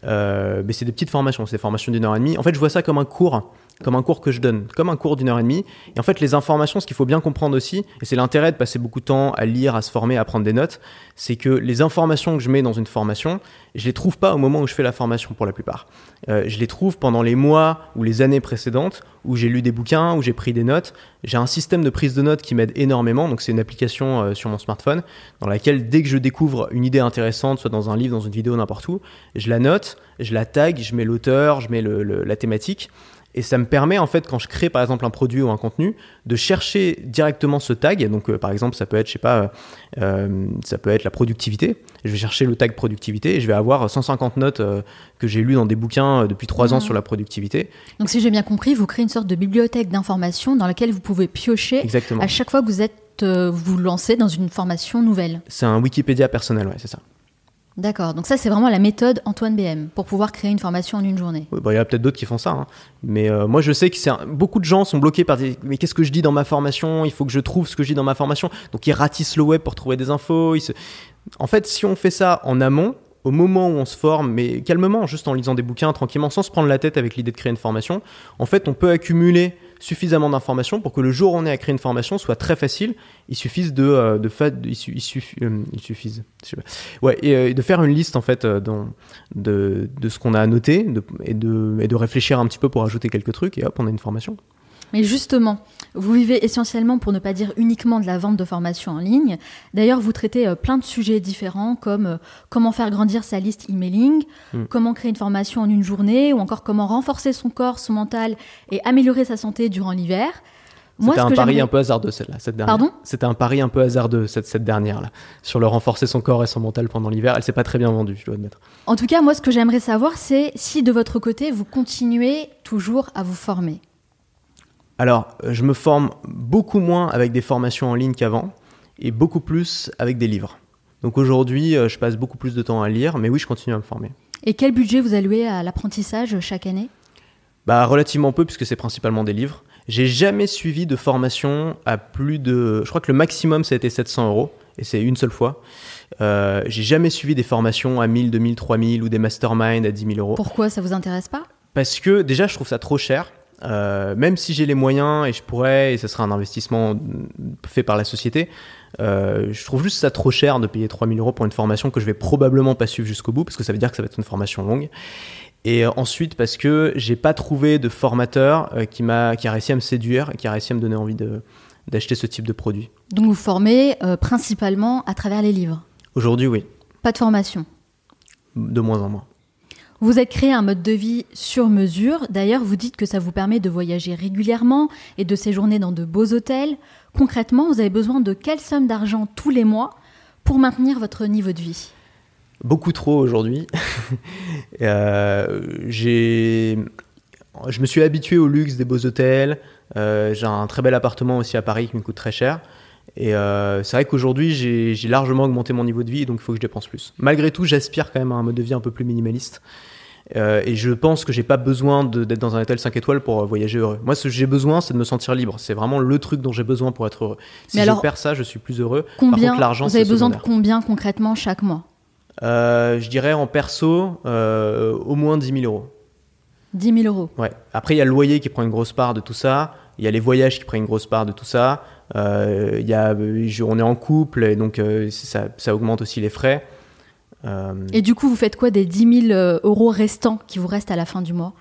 Euh, mais c'est des petites formations, c'est des formations d'une heure et demie. En fait, je vois ça comme un cours, comme un cours que je donne, comme un cours d'une heure et demie. Et en fait, les informations, ce qu'il faut bien comprendre aussi, et c'est l'intérêt de passer beaucoup de temps à lire, à se former, à prendre des notes, c'est que les informations que je mets dans une formation, je les trouve pas au moment où je fais la formation pour la plupart. Euh, je les trouve pendant les mois ou les années précédentes où j'ai lu des bouquins, où j'ai pris des notes. J'ai un système de prise de notes qui m'aide énormément. Donc c'est une application euh, sur mon smartphone dans laquelle dès que je découvre une idée intéressante, soit dans un livre, dans une vidéo, n'importe où, je la note, je la tag, je mets l'auteur, je mets la thématique. Et ça me permet, en fait, quand je crée par exemple un produit ou un contenu, de chercher directement ce tag. Donc, euh, par exemple, ça peut être, je sais pas, euh, ça peut être la productivité. Je vais chercher le tag productivité et je vais avoir 150 notes euh, que j'ai lues dans des bouquins depuis trois ans mmh. sur la productivité. Donc, si j'ai bien compris, vous créez une sorte de bibliothèque d'informations dans laquelle vous pouvez piocher à chaque fois que vous êtes vous lancez dans une formation nouvelle. C'est un Wikipédia personnel, ouais, c'est ça. D'accord, donc ça c'est vraiment la méthode Antoine BM pour pouvoir créer une formation en une journée. Bah, il y a peut-être d'autres qui font ça, hein. mais euh, moi je sais que beaucoup de gens sont bloqués par des mais qu'est-ce que je dis dans ma formation? Il faut que je trouve ce que je dis dans ma formation. Donc ils ratissent le web pour trouver des infos. En fait, si on fait ça en amont, au moment où on se forme, mais calmement, juste en lisant des bouquins tranquillement, sans se prendre la tête avec l'idée de créer une formation, en fait on peut accumuler suffisamment d'informations pour que le jour où on est à créer une formation soit très facile. Il suffise de, euh, de il, suffit, euh, il suffise, ouais, et, euh, de faire une liste en fait de, de ce qu'on a à noter et, et de réfléchir un petit peu pour ajouter quelques trucs et hop, on a une formation. Mais justement, vous vivez essentiellement, pour ne pas dire uniquement, de la vente de formation en ligne. D'ailleurs, vous traitez euh, plein de sujets différents comme euh, comment faire grandir sa liste emailing, hmm. comment créer une formation en une journée, ou encore comment renforcer son corps, son mental et améliorer sa santé durant l'hiver. C'était un pari un peu hasardeux, celle-là, cette dernière. Pardon? C'était un pari un peu hasardeux, cette, cette dernière-là. Sur le renforcer son corps et son mental pendant l'hiver. Elle s'est pas très bien vendue, je dois admettre. En tout cas, moi, ce que j'aimerais savoir, c'est si de votre côté, vous continuez toujours à vous former. Alors, euh, je me forme beaucoup moins avec des formations en ligne qu'avant et beaucoup plus avec des livres. Donc aujourd'hui, euh, je passe beaucoup plus de temps à lire, mais oui, je continue à me former. Et quel budget vous allouez à l'apprentissage chaque année? Bah relativement peu puisque c'est principalement des livres. J'ai jamais suivi de formation à plus de, je crois que le maximum ça a été 700 euros et c'est une seule fois. Euh, j'ai jamais suivi des formations à 1000, 2000, 3000 ou des masterminds à 10 000 euros. Pourquoi ça vous intéresse pas? Parce que déjà je trouve ça trop cher. Euh, même si j'ai les moyens et je pourrais, et ce sera un investissement fait par la société, euh, je trouve juste ça trop cher de payer 3000 euros pour une formation que je vais probablement pas suivre jusqu'au bout, parce que ça veut dire que ça va être une formation longue. Et euh, ensuite, parce que j'ai pas trouvé de formateur qui, m'a, qui a réussi à me séduire et qui a réussi à me donner envie de, d'acheter ce type de produit. Donc vous formez principalement à travers les livres? Aujourd'hui, oui. Pas de formation? De moins en moins. Vous êtes créé un mode de vie sur mesure. D'ailleurs, vous dites que ça vous permet de voyager régulièrement et de séjourner dans de beaux hôtels. Concrètement, vous avez besoin de quelle somme d'argent tous les mois pour maintenir votre niveau de vie? Beaucoup trop aujourd'hui. euh, je me suis habitué au luxe des beaux hôtels. Euh, j'ai un très bel appartement aussi à Paris qui me coûte très cher. Et euh, c'est vrai qu'aujourd'hui, j'ai largement augmenté mon niveau de vie, donc il faut que je dépense plus. Malgré tout, j'aspire quand même à un mode de vie un peu plus minimaliste. Euh, et je pense que j'ai pas besoin d'être dans un hôtel 5 étoiles pour euh, voyager heureux. Moi, ce que j'ai besoin, c'est de me sentir libre. C'est vraiment le truc dont j'ai besoin pour être heureux. Si je perds ça, je suis plus heureux. Combien, l'argent, vous avez besoin de combien concrètement chaque mois? Euh, Je dirais en perso, au moins 10 000 euros. 10 000 euros Ouais. Après, il y a le loyer qui prend une grosse part de tout ça. Il y a les voyages qui prennent une grosse part de tout ça. Il y a, on est en couple et donc ça, ça augmente aussi les frais. Euh, Et du coup, vous faites quoi des 10 000 euh, euros restants qui vous restent à la fin du mois?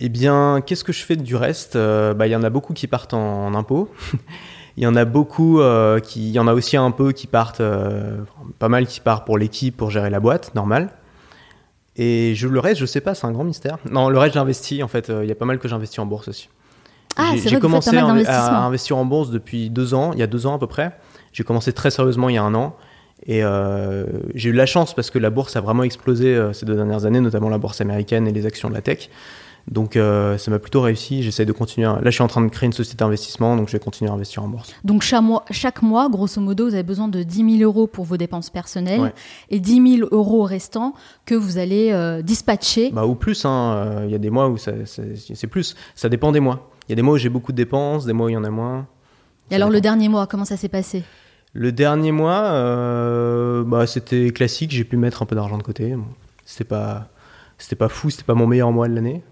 Eh bien, qu'est-ce que je fais du reste? Euh, bah, Il y en a beaucoup qui partent en, impôts. Il y en a beaucoup qui. Il y en a aussi un peu qui partent. pas mal qui partent pour l'équipe, pour gérer la boîte, normal. Et je, le reste, je sais pas, c'est un grand mystère. Non, le reste, j'investis. En fait, il y a pas mal que j'investis en bourse aussi. Ah, j'ai commencé à, à, investir en bourse depuis deux ans, il y a deux ans à peu près. J'ai commencé très sérieusement il y a un an. Et euh, j'ai eu la chance parce que la bourse a vraiment explosé euh, ces deux dernières années, notamment la bourse américaine et les actions de la tech. Donc euh, ça m'a plutôt réussi. J'essaie de continuer. Là, je suis en train de créer une société d'investissement, donc je vais continuer à investir en bourse. Donc chaque mois, chaque mois, grosso modo, vous avez besoin de 10 000 euros pour vos dépenses personnelles et 10 000 euros restants que vous allez dispatcher. Bah, ou plus. Hein. Il y a des mois où c'est plus. Ça dépend des mois. Il y a des mois où j'ai beaucoup de dépenses, des mois où il y en a moins. Et alors le dernier mois, comment ça s'est passé? Le dernier mois, euh, bah, c'était classique, j'ai pu mettre un peu d'argent de côté. c'était pas, c'était pas fou, c'était pas mon meilleur mois de l'année.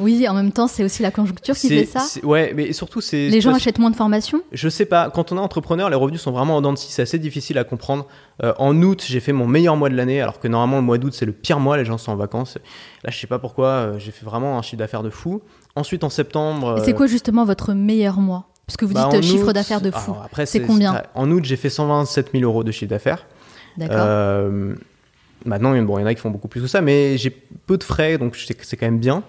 Oui, en même temps, c'est aussi la conjoncture qui fait ça. Ouais, mais surtout, c'est. Les gens achètent moins de formations? Je sais pas. Quand on est entrepreneur, les revenus sont vraiment en dents de scie. C'est assez difficile à comprendre. Euh, en août, j'ai fait mon meilleur mois de l'année, alors que normalement, le mois d'août, c'est le pire mois. Les gens sont en vacances. Là, je sais pas pourquoi. Euh, j'ai fait vraiment un chiffre d'affaires de fou. Ensuite, en septembre. Et c'est quoi justement votre meilleur mois? Parce que vous bah, dites chiffre d'affaires de fou. C'est combien? En août, j'ai fait 127 000 euros de chiffre d'affaires. D'accord. Euh, maintenant, bon, il y en a qui font beaucoup plus que ça, mais j'ai peu de frais, donc c'est quand même bien.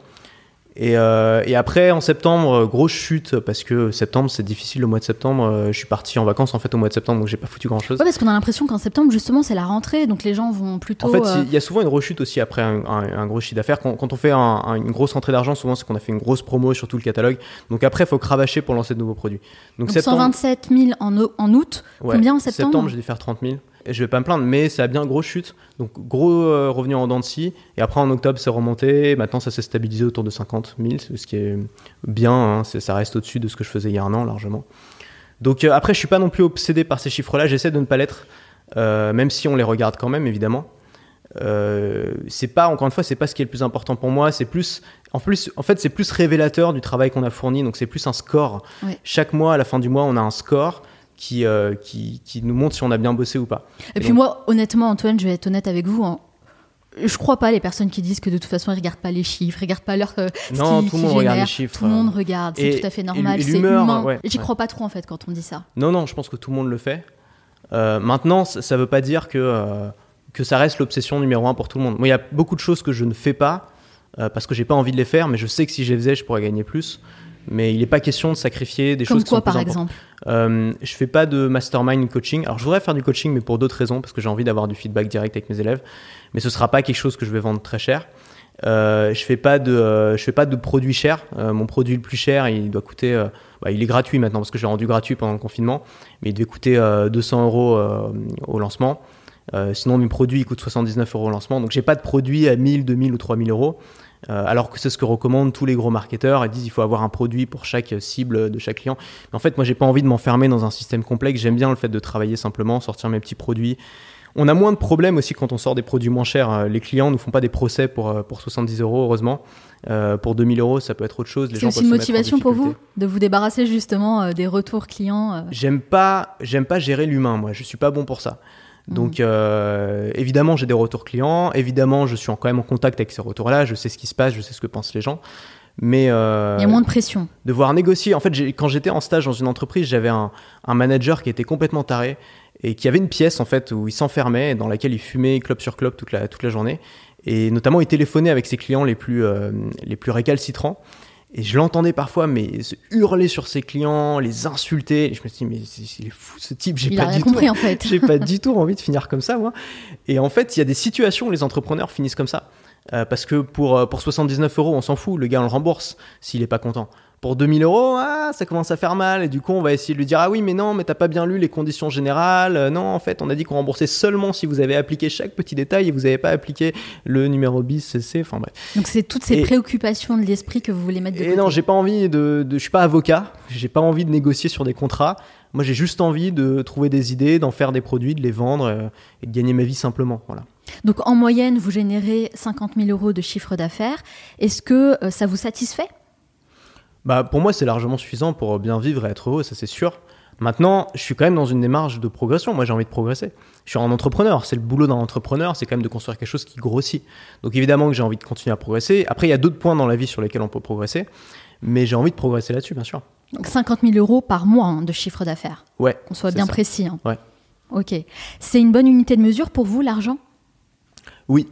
Et, euh, et, après, en septembre, grosse chute, parce que septembre, c'est difficile le mois de septembre. Euh, je suis parti en vacances en fait au mois de septembre, donc j'ai pas foutu grand chose. Ouais, parce qu'on a l'impression qu'en septembre, justement, c'est la rentrée, donc les gens vont plutôt. En fait, euh, il y a souvent une rechute aussi après un, un, gros chiffre d'affaires. Quand, quand, on fait une grosse rentrée d'argent, souvent c'est qu'on a fait une grosse promo sur tout le catalogue. Donc après, il faut cravacher pour lancer de nouveaux produits. Donc, 127 000 en, en août, combien en septembre? Septembre, j'ai dû faire 30 000 je vais pas me plaindre, mais ça a bien grosse chute. Donc gros euh, revenu en dents de scie. Et après en octobre, c'est remonté. Maintenant, ça s'est stabilisé autour de 50 000, ce qui est bien. Hein. ça reste au-dessus de ce que je faisais il y a un an largement. Donc euh, après, je suis pas non plus obsédé par ces chiffres-là. J'essaie de ne pas l'être, euh, même si on les regarde quand même, évidemment. c'est pas encore une fois, c'est pas ce qui est le plus important pour moi. C'est plus, en plus, en fait, c'est plus révélateur du travail qu'on a fourni. Donc c'est plus un score. Chaque mois, à la fin du mois, on a un score qui, euh, qui, qui, nous montre si on a bien bossé ou pas. Et, puis moi, honnêtement, Antoine, je vais être honnête avec vous. Hein. Je crois pas les personnes qui disent que de toute façon ils regardent pas les chiffres, ils regardent pas leur euh, non, tout le monde regarde les chiffres. Tout le monde regarde, c'est tout à fait normal, c'est humain. Ouais, J'y crois pas trop en fait quand on dit ça. Non, non, je pense que tout le monde le fait. Euh, maintenant, ça, ne veut pas dire que que ça reste l'obsession numéro un pour tout le monde. Moi, il y a beaucoup de choses que je ne fais pas parce que j'ai pas envie de les faire, mais je sais que si je les faisais, je pourrais gagner plus mais il n'est pas question de sacrifier des Comme choses quoi, qui sont par exemple euh, Je fais pas de mastermind coaching. Alors, je voudrais faire du coaching, mais pour d'autres raisons, parce que j'ai envie d'avoir du feedback direct avec mes élèves. Mais ce sera pas quelque chose que je vais vendre très cher. Euh, je fais pas de, euh, je fais pas de produits chers. Euh, mon produit le plus cher, il doit coûter, bah, il est gratuit maintenant parce que j'ai rendu gratuit pendant le confinement, mais il devait coûter 200 euros au lancement. sinon, mes produits ils coûtent 79 euros au lancement. Donc, j'ai pas de produit à 1000, 2000 ou 3000 euros. Euh, alors que c'est ce que recommandent tous les gros marketeurs. Ils disent qu'il faut avoir un produit pour chaque cible de chaque client. Mais en fait, moi, j'ai pas envie de m'enfermer dans un système complexe. J'aime bien le fait de travailler simplement, sortir mes petits produits. On a moins de problèmes aussi quand on sort des produits moins chers. Euh, les clients ne font pas des procès pour, euh, pour 70 euros, heureusement. pour 2000 euros, ça peut être autre chose. C'est aussi une motivation pour vous de vous débarrasser justement des retours clients. J'aime pas, j'aime pas gérer l'humain, moi. Je suis pas bon pour ça. Donc euh, évidemment, j'ai des retours clients. Évidemment, je suis quand même en contact avec ces retours-là. Je sais ce qui se passe, je sais ce que pensent les gens. Mais euh, il y a moins de pression. Devoir négocier. En fait, quand j'étais en stage dans une entreprise, j'avais un, manager qui était complètement taré et qui avait une pièce en fait où il s'enfermait, dans laquelle il fumait club sur club toute la, toute la journée. Et notamment, il téléphonait avec ses clients les plus, euh, les plus récalcitrants. Et je l'entendais parfois, mais se hurler sur ses clients, les insulter. Et je me suis dit, mais il est fou ce type. J'ai pas, du compris, tout, en fait. j'ai pas du tout envie de finir comme ça, moi. Et en fait, il y a des situations où les entrepreneurs finissent comme ça. Euh, parce que pour, euh, pour 79 euros, on s'en fout. Le gars, on le rembourse s'il est pas content pour 2000 euros, ah, ça commence à faire mal. Et du coup, on va essayer de lui dire Ah oui, mais non, mais t'as pas bien lu les conditions générales. Euh, non, en fait, on a dit qu'on remboursait seulement si vous avez appliqué chaque petit détail et vous n'avez pas appliqué le numéro bis, CC. Enfin bref. Donc, c'est toutes ces préoccupations de l'esprit que vous voulez mettre de et non, j'ai pas envie de, de. Je suis pas avocat. J'ai pas envie de négocier sur des contrats. Moi, j'ai juste envie de trouver des idées, d'en faire des produits, de les vendre euh, et de gagner ma vie simplement. Voilà. Donc, en moyenne, vous générez 50 000 euros de chiffre d'affaires. Est-ce que euh, ça vous satisfait? Bah, Pour moi, c'est largement suffisant pour bien vivre et être heureux, ça c'est sûr. Maintenant, je suis quand même dans une démarche de progression. Moi, j'ai envie de progresser. Je suis un entrepreneur. C'est le boulot d'un entrepreneur, c'est quand même de construire quelque chose qui grossit. Donc, évidemment que j'ai envie de continuer à progresser. Après, il y a d'autres points dans la vie sur lesquels on peut progresser. Mais j'ai envie de progresser là-dessus, bien sûr. Donc, 50 000 euros par mois hein, de chiffre d'affaires. Ouais. Qu'on soit bien précis. Hein. Ouais. Ok. C'est une bonne unité de mesure pour vous, l'argent? Oui.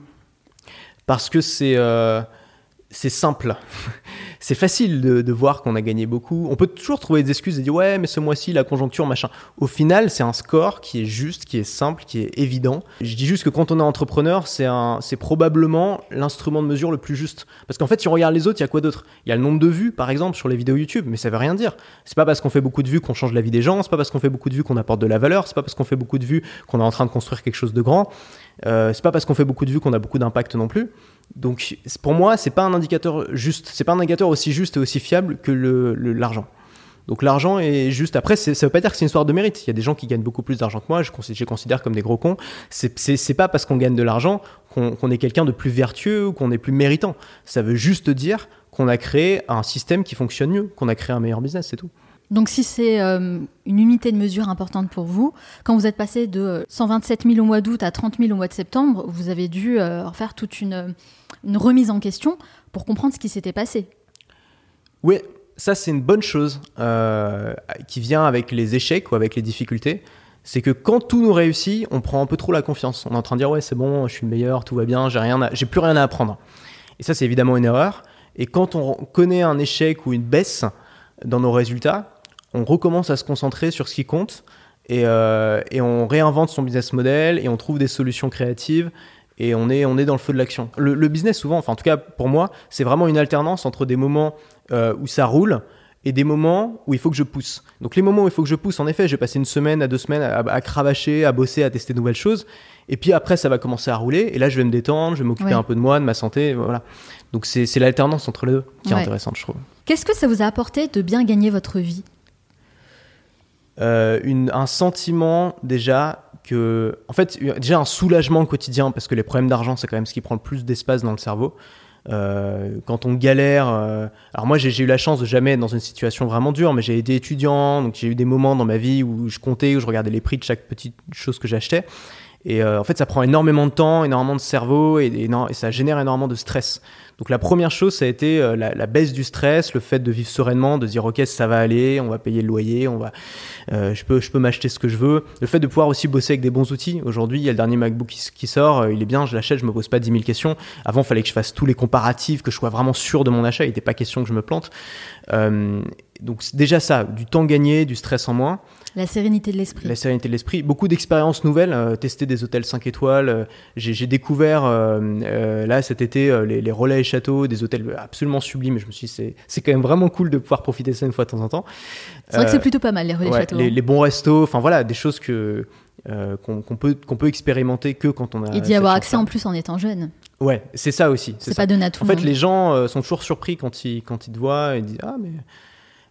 Parce que c'est. Euh, c'est simple. C'est facile de, voir qu'on a gagné beaucoup. On peut toujours trouver des excuses et dire ouais, mais ce mois-ci, la conjoncture, machin. Au final, c'est un score qui est juste, qui est simple, qui est évident. Je dis juste que quand on est entrepreneur, c'est, c'est probablement l'instrument de mesure le plus juste. Parce qu'en fait, si on regarde les autres, il y a quoi d'autre? Il y a le nombre de vues, par exemple, sur les vidéos YouTube, mais ça veut rien dire. C'est pas parce qu'on fait beaucoup de vues qu'on change la vie des gens, c'est pas parce qu'on fait beaucoup de vues qu'on apporte de la valeur, c'est pas parce qu'on fait beaucoup de vues qu'on est en train de construire quelque chose de grand. Euh, c'est pas parce qu'on fait beaucoup de vues qu'on a beaucoup d'impact non plus. Donc pour moi, c'est pas un indicateur juste, c'est pas un indicateur aussi juste et aussi fiable que l'argent. Donc l'argent est juste. Après, ça veut pas dire que c'est une histoire de mérite. Il y a des gens qui gagnent beaucoup plus d'argent que moi. Je, je les considère comme des gros cons. C'est pas parce qu'on gagne de l'argent qu'on est quelqu'un de plus vertueux ou qu'on est plus méritant. Ça veut juste dire qu'on a créé un système qui fonctionne mieux, qu'on a créé un meilleur business, c'est tout. Donc si c'est euh, une unité de mesure importante pour vous, quand vous êtes passé de 127 000 au mois d'août à 30 000 au mois de septembre, vous avez dû euh, faire toute une, remise en question pour comprendre ce qui s'était passé. Oui, ça c'est une bonne chose euh, qui vient avec les échecs ou avec les difficultés. C'est que quand tout nous réussit, on prend un peu trop la confiance. On est en train de dire ouais c'est bon, je suis le meilleur, tout va bien, j'ai j'ai plus rien à apprendre. Et ça c'est évidemment une erreur. Et quand on connaît un échec ou une baisse dans nos résultats, on recommence à se concentrer sur ce qui compte et, euh, et, on réinvente son business model et on trouve des solutions créatives et on est, on est dans le feu de l'action. Le, business, souvent, enfin en tout cas pour moi, c'est vraiment une alternance entre des moments euh, où ça roule et des moments où il faut que je pousse. Donc les moments où il faut que je pousse, en effet, je vais passer une semaine à deux semaines à, cravacher, à bosser, à tester de nouvelles choses. Et puis après, ça va commencer à rouler. Et là, je vais me détendre, je vais m'occuper un peu de moi, de ma santé. Voilà. Donc c'est l'alternance entre les deux qui est intéressante, je trouve. Qu'est-ce que ça vous a apporté de bien gagner votre vie? Euh, un sentiment déjà que, en fait, déjà un soulagement quotidien parce que les problèmes d'argent, c'est quand même ce qui prend le plus d'espace dans le cerveau. Euh, quand on galère, euh, alors moi j'ai eu la chance de jamais être dans une situation vraiment dure, mais j'ai été étudiant, donc j'ai eu des moments dans ma vie où je comptais, où je regardais les prix de chaque petite chose que j'achetais. Et en fait, ça prend énormément de temps, énormément de cerveau et, ça génère énormément de stress. Donc la première chose, ça a été euh, la, baisse du stress, le fait de vivre sereinement, de dire ok ça va aller, on va payer le loyer, on va, euh, je peux, je peux m'acheter ce que je veux. Le fait de pouvoir aussi bosser avec des bons outils. Aujourd'hui, il y a le dernier MacBook qui, sort, euh, il est bien, je l'achète, je me pose pas 10 000 questions. Avant, il fallait que je fasse tous les comparatifs, que je sois vraiment sûr de mon achat. Il n'était pas question que je me plante. donc déjà ça, du temps gagné, du stress en moins. La sérénité de l'esprit. La sérénité de l'esprit. Beaucoup d'expériences nouvelles, euh, tester des hôtels 5 étoiles. Euh, j'ai découvert euh, là cet été les, relais et châteaux, des hôtels absolument sublimes. Je me suis dit, c'est quand même vraiment cool de pouvoir profiter de ça une fois de temps en temps. C'est vrai que c'est plutôt pas mal les relais et châteaux. Les, hein. les, bons restos, enfin voilà, des choses que qu'on peut, qu'on peut expérimenter que quand on a. Et d'y avoir accès en plus en étant jeune. Ouais, c'est ça aussi. C'est pas donné à tout En fait, les gens sont toujours surpris quand ils, quand ils te voient et disent Ah, mais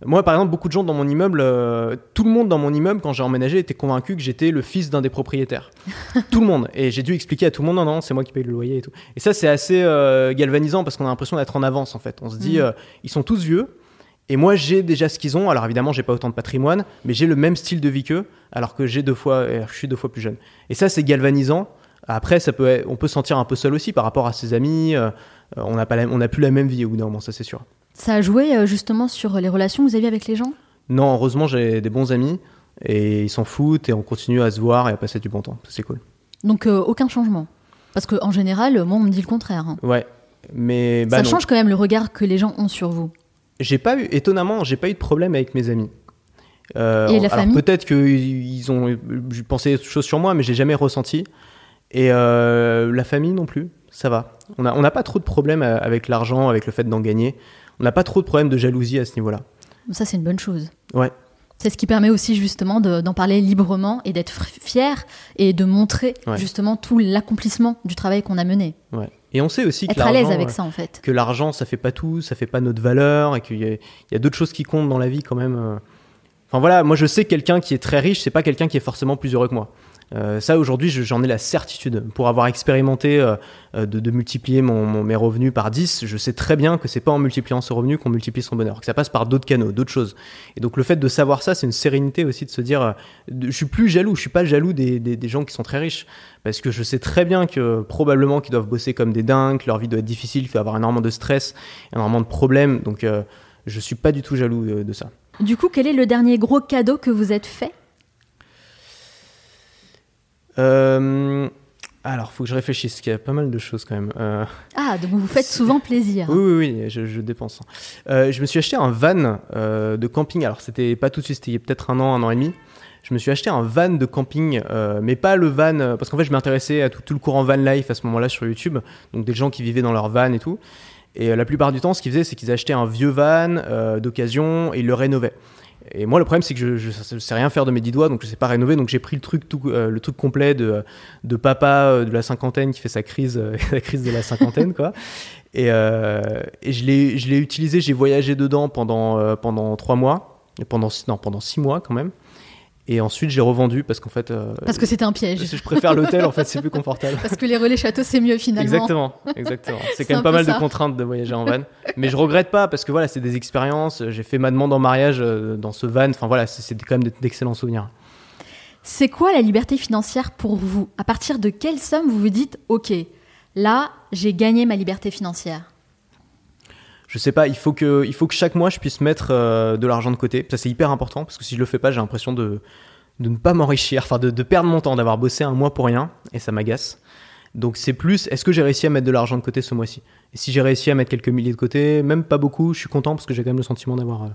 moi, par exemple, beaucoup de gens dans mon immeuble, euh, tout le monde dans mon immeuble, quand j'ai emménagé, était convaincu que j'étais le fils d'un des propriétaires. tout le monde. Et j'ai dû expliquer à tout le monde, non, non, c'est moi qui paye le loyer et tout. Et ça, c'est assez euh, galvanisant parce qu'on a l'impression d'être en avance, en fait. On se dit, mm. euh, ils sont tous vieux. Et moi, j'ai déjà ce qu'ils ont. Alors évidemment, j'ai pas autant de patrimoine, mais j'ai le même style de vie qu'eux, alors que j'ai deux fois, je suis deux fois plus jeune. Et ça, c'est galvanisant. Après, ça peut, on peut se sentir un peu seul aussi par rapport à ses amis. on n'a pas, on n'a plus la même vie au bout d'un moment, ça c'est sûr. Ça a joué euh, justement sur les relations que vous aviez avec les gens? Non, heureusement j'ai des bons amis et ils s'en foutent et on continue à se voir et à passer du bon temps. C'est cool. Donc euh, aucun changement? Parce qu'en général, moi on me dit le contraire. Hein. Ouais, mais bah ça change quand même le regard que les gens ont sur vous. J'ai pas eu, étonnamment, j'ai pas eu de problème avec mes amis. Euh, et la famille? Peut-être qu'ils ont pensé des choses sur moi, mais j'ai jamais ressenti. Et la famille non plus, ça va. On n'a on a pas trop de problèmes avec l'argent, avec le fait d'en gagner on n'a pas trop de problèmes de jalousie à ce niveau-là. Ça, c'est une bonne chose. Ouais. C'est ce qui permet aussi justement d'en parler librement et d'être fier et de montrer justement tout l'accomplissement du travail qu'on a mené. Ouais. Et on sait aussi que à l'aise avec ça en fait. Que l'argent ça fait pas tout, ça fait pas notre valeur et qu'il y a, a d'autres choses qui comptent dans la vie quand même. Euh. Enfin voilà, moi je sais que quelqu'un qui est très riche, c'est pas quelqu'un qui est forcément plus heureux que moi. Euh, ça, aujourd'hui, j'en ai la certitude. Pour avoir expérimenté euh, euh, de, multiplier mon, mes revenus par 10, je sais très bien que c'est pas en multipliant ce revenu qu'on multiplie son bonheur, que ça passe par d'autres canaux, d'autres choses. Et donc, le fait de savoir ça, c'est une sérénité aussi de se dire je suis plus jaloux, je suis pas jaloux des, des, gens qui sont très riches. Parce que je sais très bien que probablement qu'ils doivent bosser comme des dingues, que leur vie doit être difficile, qu'il doit avoir énormément de stress, énormément de problèmes. Donc, je suis pas du tout jaloux de ça. Du coup, quel est le dernier gros cadeau que vous êtes fait? Euh, alors, faut que je réfléchisse, parce qu'il y a pas mal de choses quand même. Euh, ah, donc vous faites souvent plaisir. Oui, oui, oui, je, dépense. Euh, je me suis acheté un van de camping. Alors, c'était pas tout de suite, c'était peut-être un an, un an et demi. Je me suis acheté un van de camping, mais pas le van, parce qu'en fait, je m'intéressais à tout, tout, le courant van life à ce moment-là sur YouTube. Donc, des gens qui vivaient dans leur van et tout. Et la plupart du temps, ce qu'ils faisaient, c'est qu'ils achetaient un vieux van d'occasion et ils le rénovaient. Et moi, le problème, c'est que je, ne sais rien faire de mes dix doigts, donc je sais pas rénover. Donc j'ai pris le truc, tout, euh, le truc complet de, de papa euh, de la cinquantaine qui fait sa crise, euh, la crise de la cinquantaine, quoi. Et, et je l'ai utilisé, j'ai voyagé dedans pendant, pendant trois mois. pendant, non, pendant six mois quand même. Et ensuite, j'ai revendu parce qu'en fait. euh, Parce que c'était un piège. je préfère l'hôtel, en fait, c'est plus confortable. Parce que les relais châteaux, c'est mieux finalement. Exactement, exactement. C'est quand même pas mal ça. de contraintes de voyager en van. Mais je regrette pas parce que voilà, c'est des expériences. J'ai fait ma demande en mariage euh, dans ce van. Enfin voilà, c'est quand même d'excellents souvenirs. C'est quoi la liberté financière pour vous? À partir de quelle somme vous vous dites, ok, là, j'ai gagné ma liberté financière Je sais pas, il faut que, il faut que chaque mois je puisse mettre euh, de l'argent de côté. Ça c'est hyper important parce que si je le fais pas, j'ai l'impression de, de ne pas m'enrichir, enfin de, de perdre mon temps, d'avoir bossé un mois pour rien et ça m'agace. Donc c'est plus, est-ce que j'ai réussi à mettre de l'argent de côté ce mois-ci? Et si j'ai réussi à mettre quelques milliers de côté, même pas beaucoup, je suis content parce que j'ai quand même le sentiment d'avoir, euh,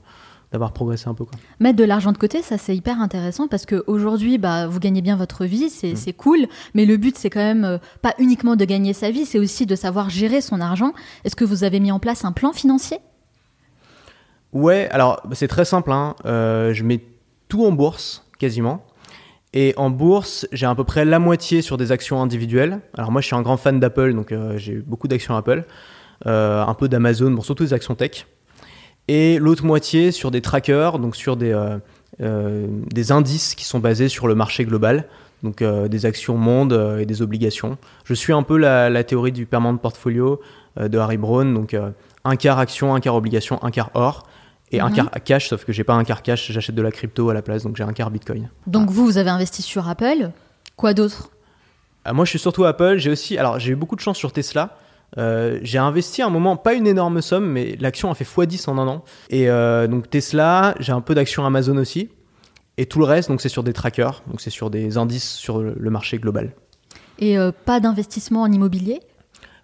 d'avoir progressé un peu. Quoi. Mettre de l'argent de côté, ça c'est hyper intéressant parce qu'aujourd'hui, bah, vous gagnez bien votre vie, c'est Mm. c'est cool, mais le but c'est quand même euh, pas uniquement de gagner sa vie, c'est aussi de savoir gérer son argent. Est-ce que vous avez mis en place un plan financier? Ouais, alors c'est très simple. Hein. Euh, je mets tout en bourse, quasiment. Et en bourse, j'ai à peu près la moitié sur des actions individuelles. Alors moi, je suis un grand fan d'Apple, donc euh, j'ai beaucoup d'actions Apple, Euh, un peu d'Amazon, bon, surtout des actions tech. Et l'autre moitié sur des trackers, donc sur des, euh, euh, des indices qui sont basés sur le marché global, donc euh, des actions monde euh, et des obligations. Je suis un peu la, la théorie du permanent portfolio de Harry Brown, donc un quart action, un quart obligation, un quart or et un Mhm. quart cash, sauf que j'ai pas un quart cash, j'achète de la crypto à la place, donc j'ai un quart bitcoin. Donc vous, vous avez investi sur Apple. Quoi d'autre? Euh, moi, je suis surtout Apple. J'ai aussi, alors j'ai eu beaucoup de chance sur Tesla. Euh, j'ai investi à un moment, pas une énorme somme, mais l'action a fait x10 en un an. Et euh, donc Tesla, j'ai un peu d'actions Amazon aussi. Et tout le reste, donc c'est sur des trackers, donc c'est sur des indices sur le le marché global. Et euh, pas d'investissement en immobilier?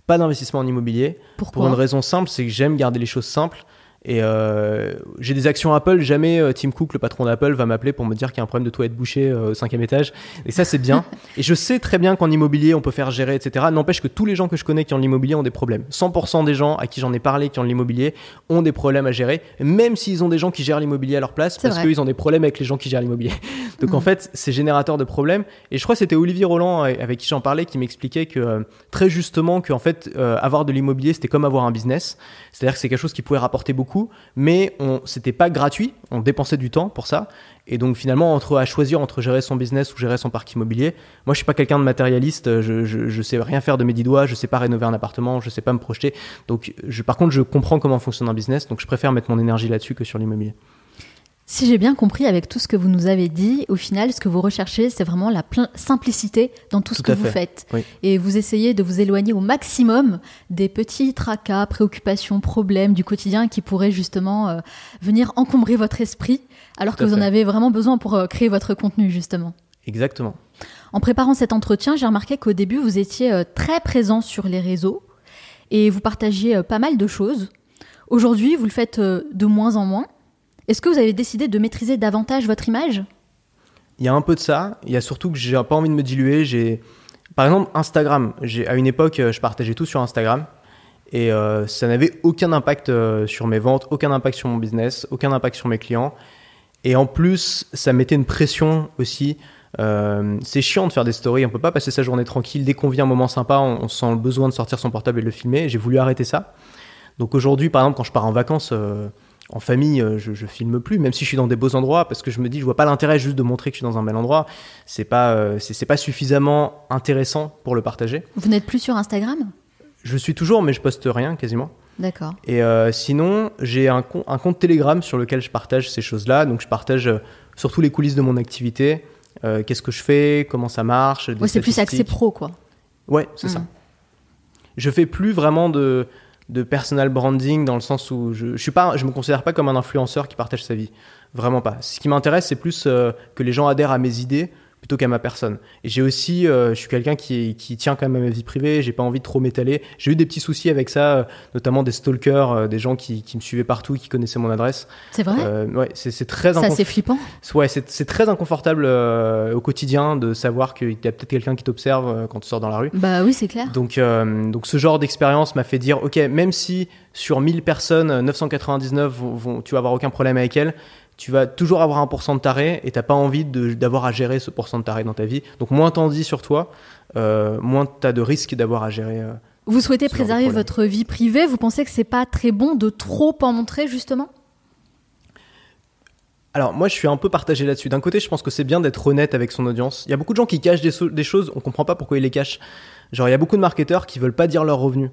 Pas d'investissement en immobilier. Pourquoi? Pour une raison simple, c'est que j'aime garder les choses simples. Et euh, j'ai des actions Apple, jamais euh, Tim Cook, le patron d'Apple, va m'appeler pour me dire qu'il y a un problème de toilette bouchée euh, au cinquième étage. Et ça, c'est bien. et je sais très bien qu'en immobilier, on peut faire gérer, etc. N'empêche que tous les gens que je connais qui ont de l'immobilier ont des problèmes. 100% des gens à qui j'en ai parlé qui ont de l'immobilier ont des problèmes à gérer, même s'ils ont des gens qui gèrent l'immobilier à leur place, parce qu'ils ont des problèmes avec les gens qui gèrent l'immobilier. Donc en fait, c'est générateur de problèmes. Et je crois que c'était Olivier Roland euh, avec qui j'en parlais qui m'expliquait que euh, très justement que en fait avoir de l'immobilier c'était comme avoir un business, c'est-à-dire que c'est quelque chose qui pouvait rapporter beaucoup, mais on c'était pas gratuit, on dépensait du temps pour ça. Et donc finalement entre à choisir entre gérer son business ou gérer son parc immobilier, moi je suis pas quelqu'un de matérialiste, je, je, sais rien faire de mes dix doigts, je sais pas rénover un appartement, je sais pas me projeter. Donc je, par contre je comprends comment fonctionne un business, donc je préfère mettre mon énergie là-dessus que sur l'immobilier. Si j'ai bien compris avec tout ce que vous nous avez dit, au final, ce que vous recherchez, c'est vraiment la simplicité dans tout ce que vous fait. faites. Oui. Et vous essayez de vous éloigner au maximum des petits tracas, préoccupations, problèmes du quotidien qui pourraient justement euh, venir encombrer votre esprit, alors Tout que vous en avez vraiment besoin pour euh, créer votre contenu, justement. Exactement. En préparant cet entretien, j'ai remarqué qu'au début, vous étiez euh, très présent sur les réseaux et vous partagiez pas mal de choses. Aujourd'hui, vous le faites de moins en moins. Est-ce que vous avez décidé de maîtriser davantage votre image? Il y a un peu de ça. Il y a surtout que j'ai pas envie de me diluer. J'ai, par exemple, Instagram. J'ai, à une époque, euh, je partageais tout sur Instagram. Et euh, ça n'avait aucun impact euh, sur mes ventes, aucun impact sur mon business, aucun impact sur mes clients. Et en plus, ça mettait une pression aussi. C'est chiant de faire des stories, on peut pas passer sa journée tranquille. Dès qu'on vit un moment sympa, on, on sent le besoin de sortir son portable et de le filmer. J'ai voulu arrêter ça. Donc aujourd'hui, par exemple, quand je pars en vacances en famille, euh, je, je filme plus, même si je suis dans des beaux endroits, parce que je me dis, je vois pas l'intérêt juste de montrer que je suis dans un bel endroit. C'est pas, euh, c'est pas suffisamment intéressant pour le partager. Vous n'êtes plus sur Instagram? Je suis toujours, mais je poste rien quasiment. D'accord. Et euh, sinon, j'ai un, com- un compte Telegram sur lequel je partage ces choses-là. Donc, je partage euh, surtout les coulisses de mon activité. Qu'est-ce que je fais? Comment ça marche? Ouais, c'est plus axé pro, quoi. Ouais, c'est ça. Je fais plus vraiment de, de personal branding dans le sens où je, je suis pas, je me considère pas comme un influenceur qui partage sa vie. Vraiment pas. Ce qui m'intéresse, c'est plus euh, que les gens adhèrent à mes idées plutôt qu'à ma personne. Et j'ai aussi, euh, je suis quelqu'un qui, qui tient quand même à ma vie privée. J'ai pas envie de trop m'étaler. J'ai eu des petits soucis avec ça, euh, notamment des stalkers, euh, des gens qui, qui me suivaient partout, qui connaissaient mon adresse. C'est vrai? Euh, ouais, c'est c'est très Ça, c'est flippant. Ouais, c'est c'est très inconfortable euh, au quotidien de savoir qu'il y a peut-être quelqu'un qui t'observe euh, quand tu sors dans la rue. Bah oui, c'est clair. Donc, euh, donc ce genre d'expérience m'a fait dire, ok, même si sur 1000 personnes, euh, 999 vont, vont- tu vas avoir aucun problème avec elles, tu vas toujours avoir un pourcent de taré et t'as pas envie de- d'avoir à gérer ce pourcent de taré dans ta vie. Donc moins t'en dis sur toi, euh, moins t'as de risques d'avoir à gérer. euh. Vous souhaitez préserver votre vie privée? Vous pensez que c'est pas très bon de trop en montrer, justement? Alors moi je suis un peu partagé là-dessus. D'un côté je pense que c'est bien d'être honnête avec son audience. Il y a beaucoup de gens qui cachent des, so- des choses, on comprend pas pourquoi ils les cachent. Genre il y a beaucoup de marketeurs qui veulent pas dire leurs revenus.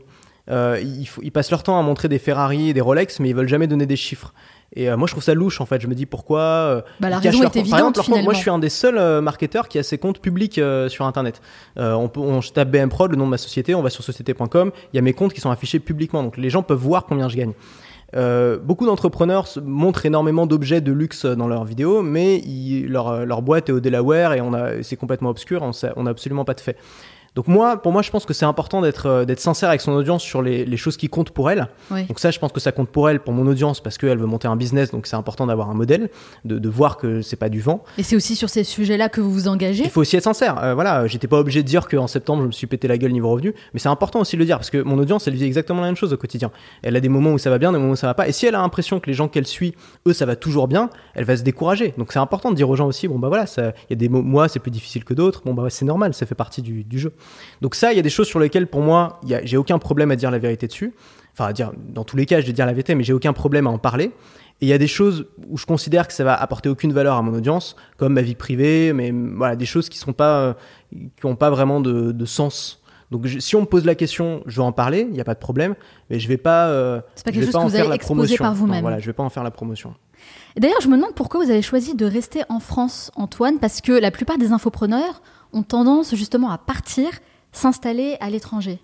Euh, ils, ils passent leur temps à montrer des Ferrari et des Rolex mais ils veulent jamais donner des chiffres. Et euh, moi je trouve ça louche en fait. Je me dis pourquoi. euh, Bah, la raison est compte. Par exemple, évidente compte- moi je suis un des seuls euh, marketeurs qui a ses comptes publics sur internet. On, peut, on je tape BM Prod, le nom de ma société, on va sur société.com, il y a mes comptes qui sont affichés publiquement donc les gens peuvent voir combien je gagne. Beaucoup d'entrepreneurs montrent énormément d'objets de luxe dans leurs vidéos, mais ils- leur, leur boîte est au Delaware et c'est complètement obscur, on n'a absolument pas de fait. Donc moi, pour moi, je pense que c'est important d'être euh, d'être sincère avec son audience sur les, les choses qui comptent pour elle. Oui. Donc ça, je pense que ça compte pour elle, pour mon audience, parce qu'elle veut monter un business, donc c'est important d'avoir un modèle, de, de voir que c'est pas du vent. Et c'est aussi sur ces sujets-là que vous vous engagez? Il faut aussi être sincère. Euh, voilà, j'étais pas obligé de dire qu'en septembre, je me suis pété la gueule niveau revenu, mais c'est important aussi de le dire parce que mon audience, elle vit exactement la même chose au quotidien. Elle a des moments où ça va bien, des moments où ça va pas. Et si elle a l'impression que les gens qu'elle suit, eux, ça va toujours bien, elle va se décourager. Donc c'est important de dire aux gens aussi, bon bah voilà, il y a des mo- mois c'est plus difficile que d'autres. Bon bah c'est normal, ça fait partie du, du jeu. Donc ça, il y a des choses sur lesquelles pour moi, il y a- j'ai aucun problème à dire la vérité dessus. Enfin, à dire, dans tous les cas, je vais dire la vérité, mais j'ai aucun problème à en parler. Et il y a des choses où je considère que ça va apporter aucune valeur à mon audience, comme ma vie privée, mais voilà, des choses qui sont pas, euh, qui ont pas vraiment de, de sens. Donc je- si on me pose la question, je vais en parler, il n'y a pas de problème, mais je vais pas, euh, C'est pas je quelque vais chose pas que en faire la promotion. par vous-même. Voilà, je vais pas en faire la promotion. D'ailleurs, je me demande pourquoi vous avez choisi de rester en France, Antoine, parce que la plupart des infopreneurs ont tendance justement à partir, s'installer à l'étranger.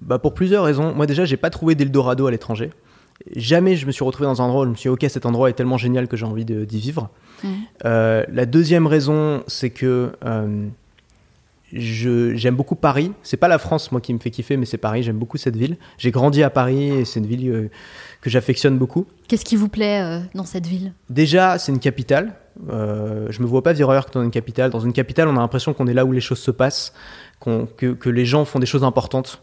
Bah pour plusieurs raisons. Moi déjà, j'ai pas trouvé d'Eldorado à l'étranger. Jamais je me suis retrouvé dans un endroit où je me suis dit, ok, cet endroit est tellement génial que j'ai envie d'y vivre. Euh, la deuxième raison, c'est que euh, j'aime beaucoup Paris. C'est pas la France, moi, qui me fait kiffer, mais c'est Paris. J'aime beaucoup cette ville. J'ai grandi à Paris et c'est une ville euh, que j'affectionne beaucoup. Qu'est-ce qui vous plaît dans cette ville? Déjà, c'est une capitale. Euh, je me vois pas vivre dans une capitale. Dans une capitale, on a l'impression qu'on est là où les choses se passent, que, les gens font des choses importantes.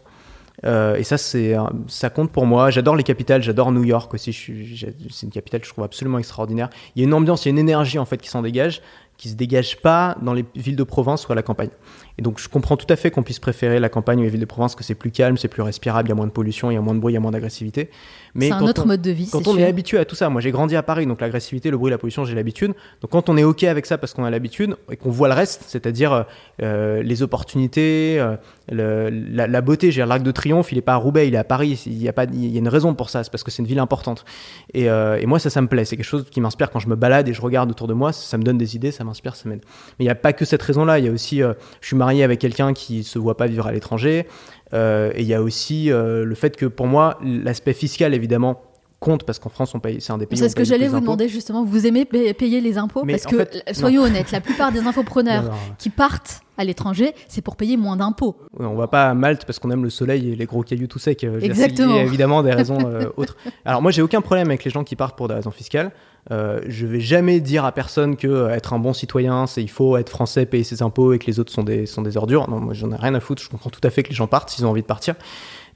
Euh, et ça, ça compte pour moi. J'adore les capitales, j'adore New York aussi. C'est une capitale que je trouve absolument extraordinaire. Il y a une ambiance, il y a une énergie en fait qui s'en dégage, qui se dégage pas dans les villes de province ou à la campagne. Et donc, je comprends tout à fait qu'on puisse préférer la campagne ou les villes de province, que c'est plus calme, c'est plus respirable, il y a moins de pollution, il y a moins de bruit, il y a moins d'agressivité. Mais C'est un autre on- mode de vie, quand on sûr. est habitué à tout ça, moi j'ai grandi à Paris, donc l'agressivité, le bruit, la pollution, j'ai l'habitude. Donc quand on est ok avec ça parce qu'on a l'habitude et qu'on voit le reste, c'est-à-dire euh, les opportunités, euh, le- la, la beauté, j'ai l'arc de triomphe, il est pas à Roubaix, il est à Paris. Il y a pas, il y a une raison pour ça, c'est parce que c'est une ville importante. Et, euh, et moi ça, ça me plaît. C'est quelque chose qui m'inspire quand je me balade et je regarde autour de moi. Ça, ça me donne des idées, ça m'inspire, ça m'aide. Mais il n'y a pas que cette raison-là. Il y a aussi, je suis avec quelqu'un qui se voit pas vivre à l'étranger. Euh, et il y a aussi euh, le fait que pour moi, l'aspect fiscal évidemment compte parce qu'en France on paye, c'est un des pays. C'est ce que j'allais vous demander justement. Vous aimez pa- payer les impôts? Mais Parce que, fait, l- soyons honnêtes, la plupart des infopreneurs Non, non, qui partent à l'étranger, c'est pour payer moins d'impôts. Ouais, On va pas à Malte parce qu'on aime le soleil et les gros cailloux tout secs. euh, Exactement. Il y a évidemment des raisons euh, autres. Alors moi j'ai aucun problème avec les gens qui partent pour des raisons fiscales. Euh, je vais jamais dire à personne que euh, être un bon citoyen, c'est il faut être français, payer ses impôts et que les autres sont des sont des ordures. Non, moi j'en ai rien à foutre. Je comprends tout à fait que les gens partent s'ils ont envie de partir.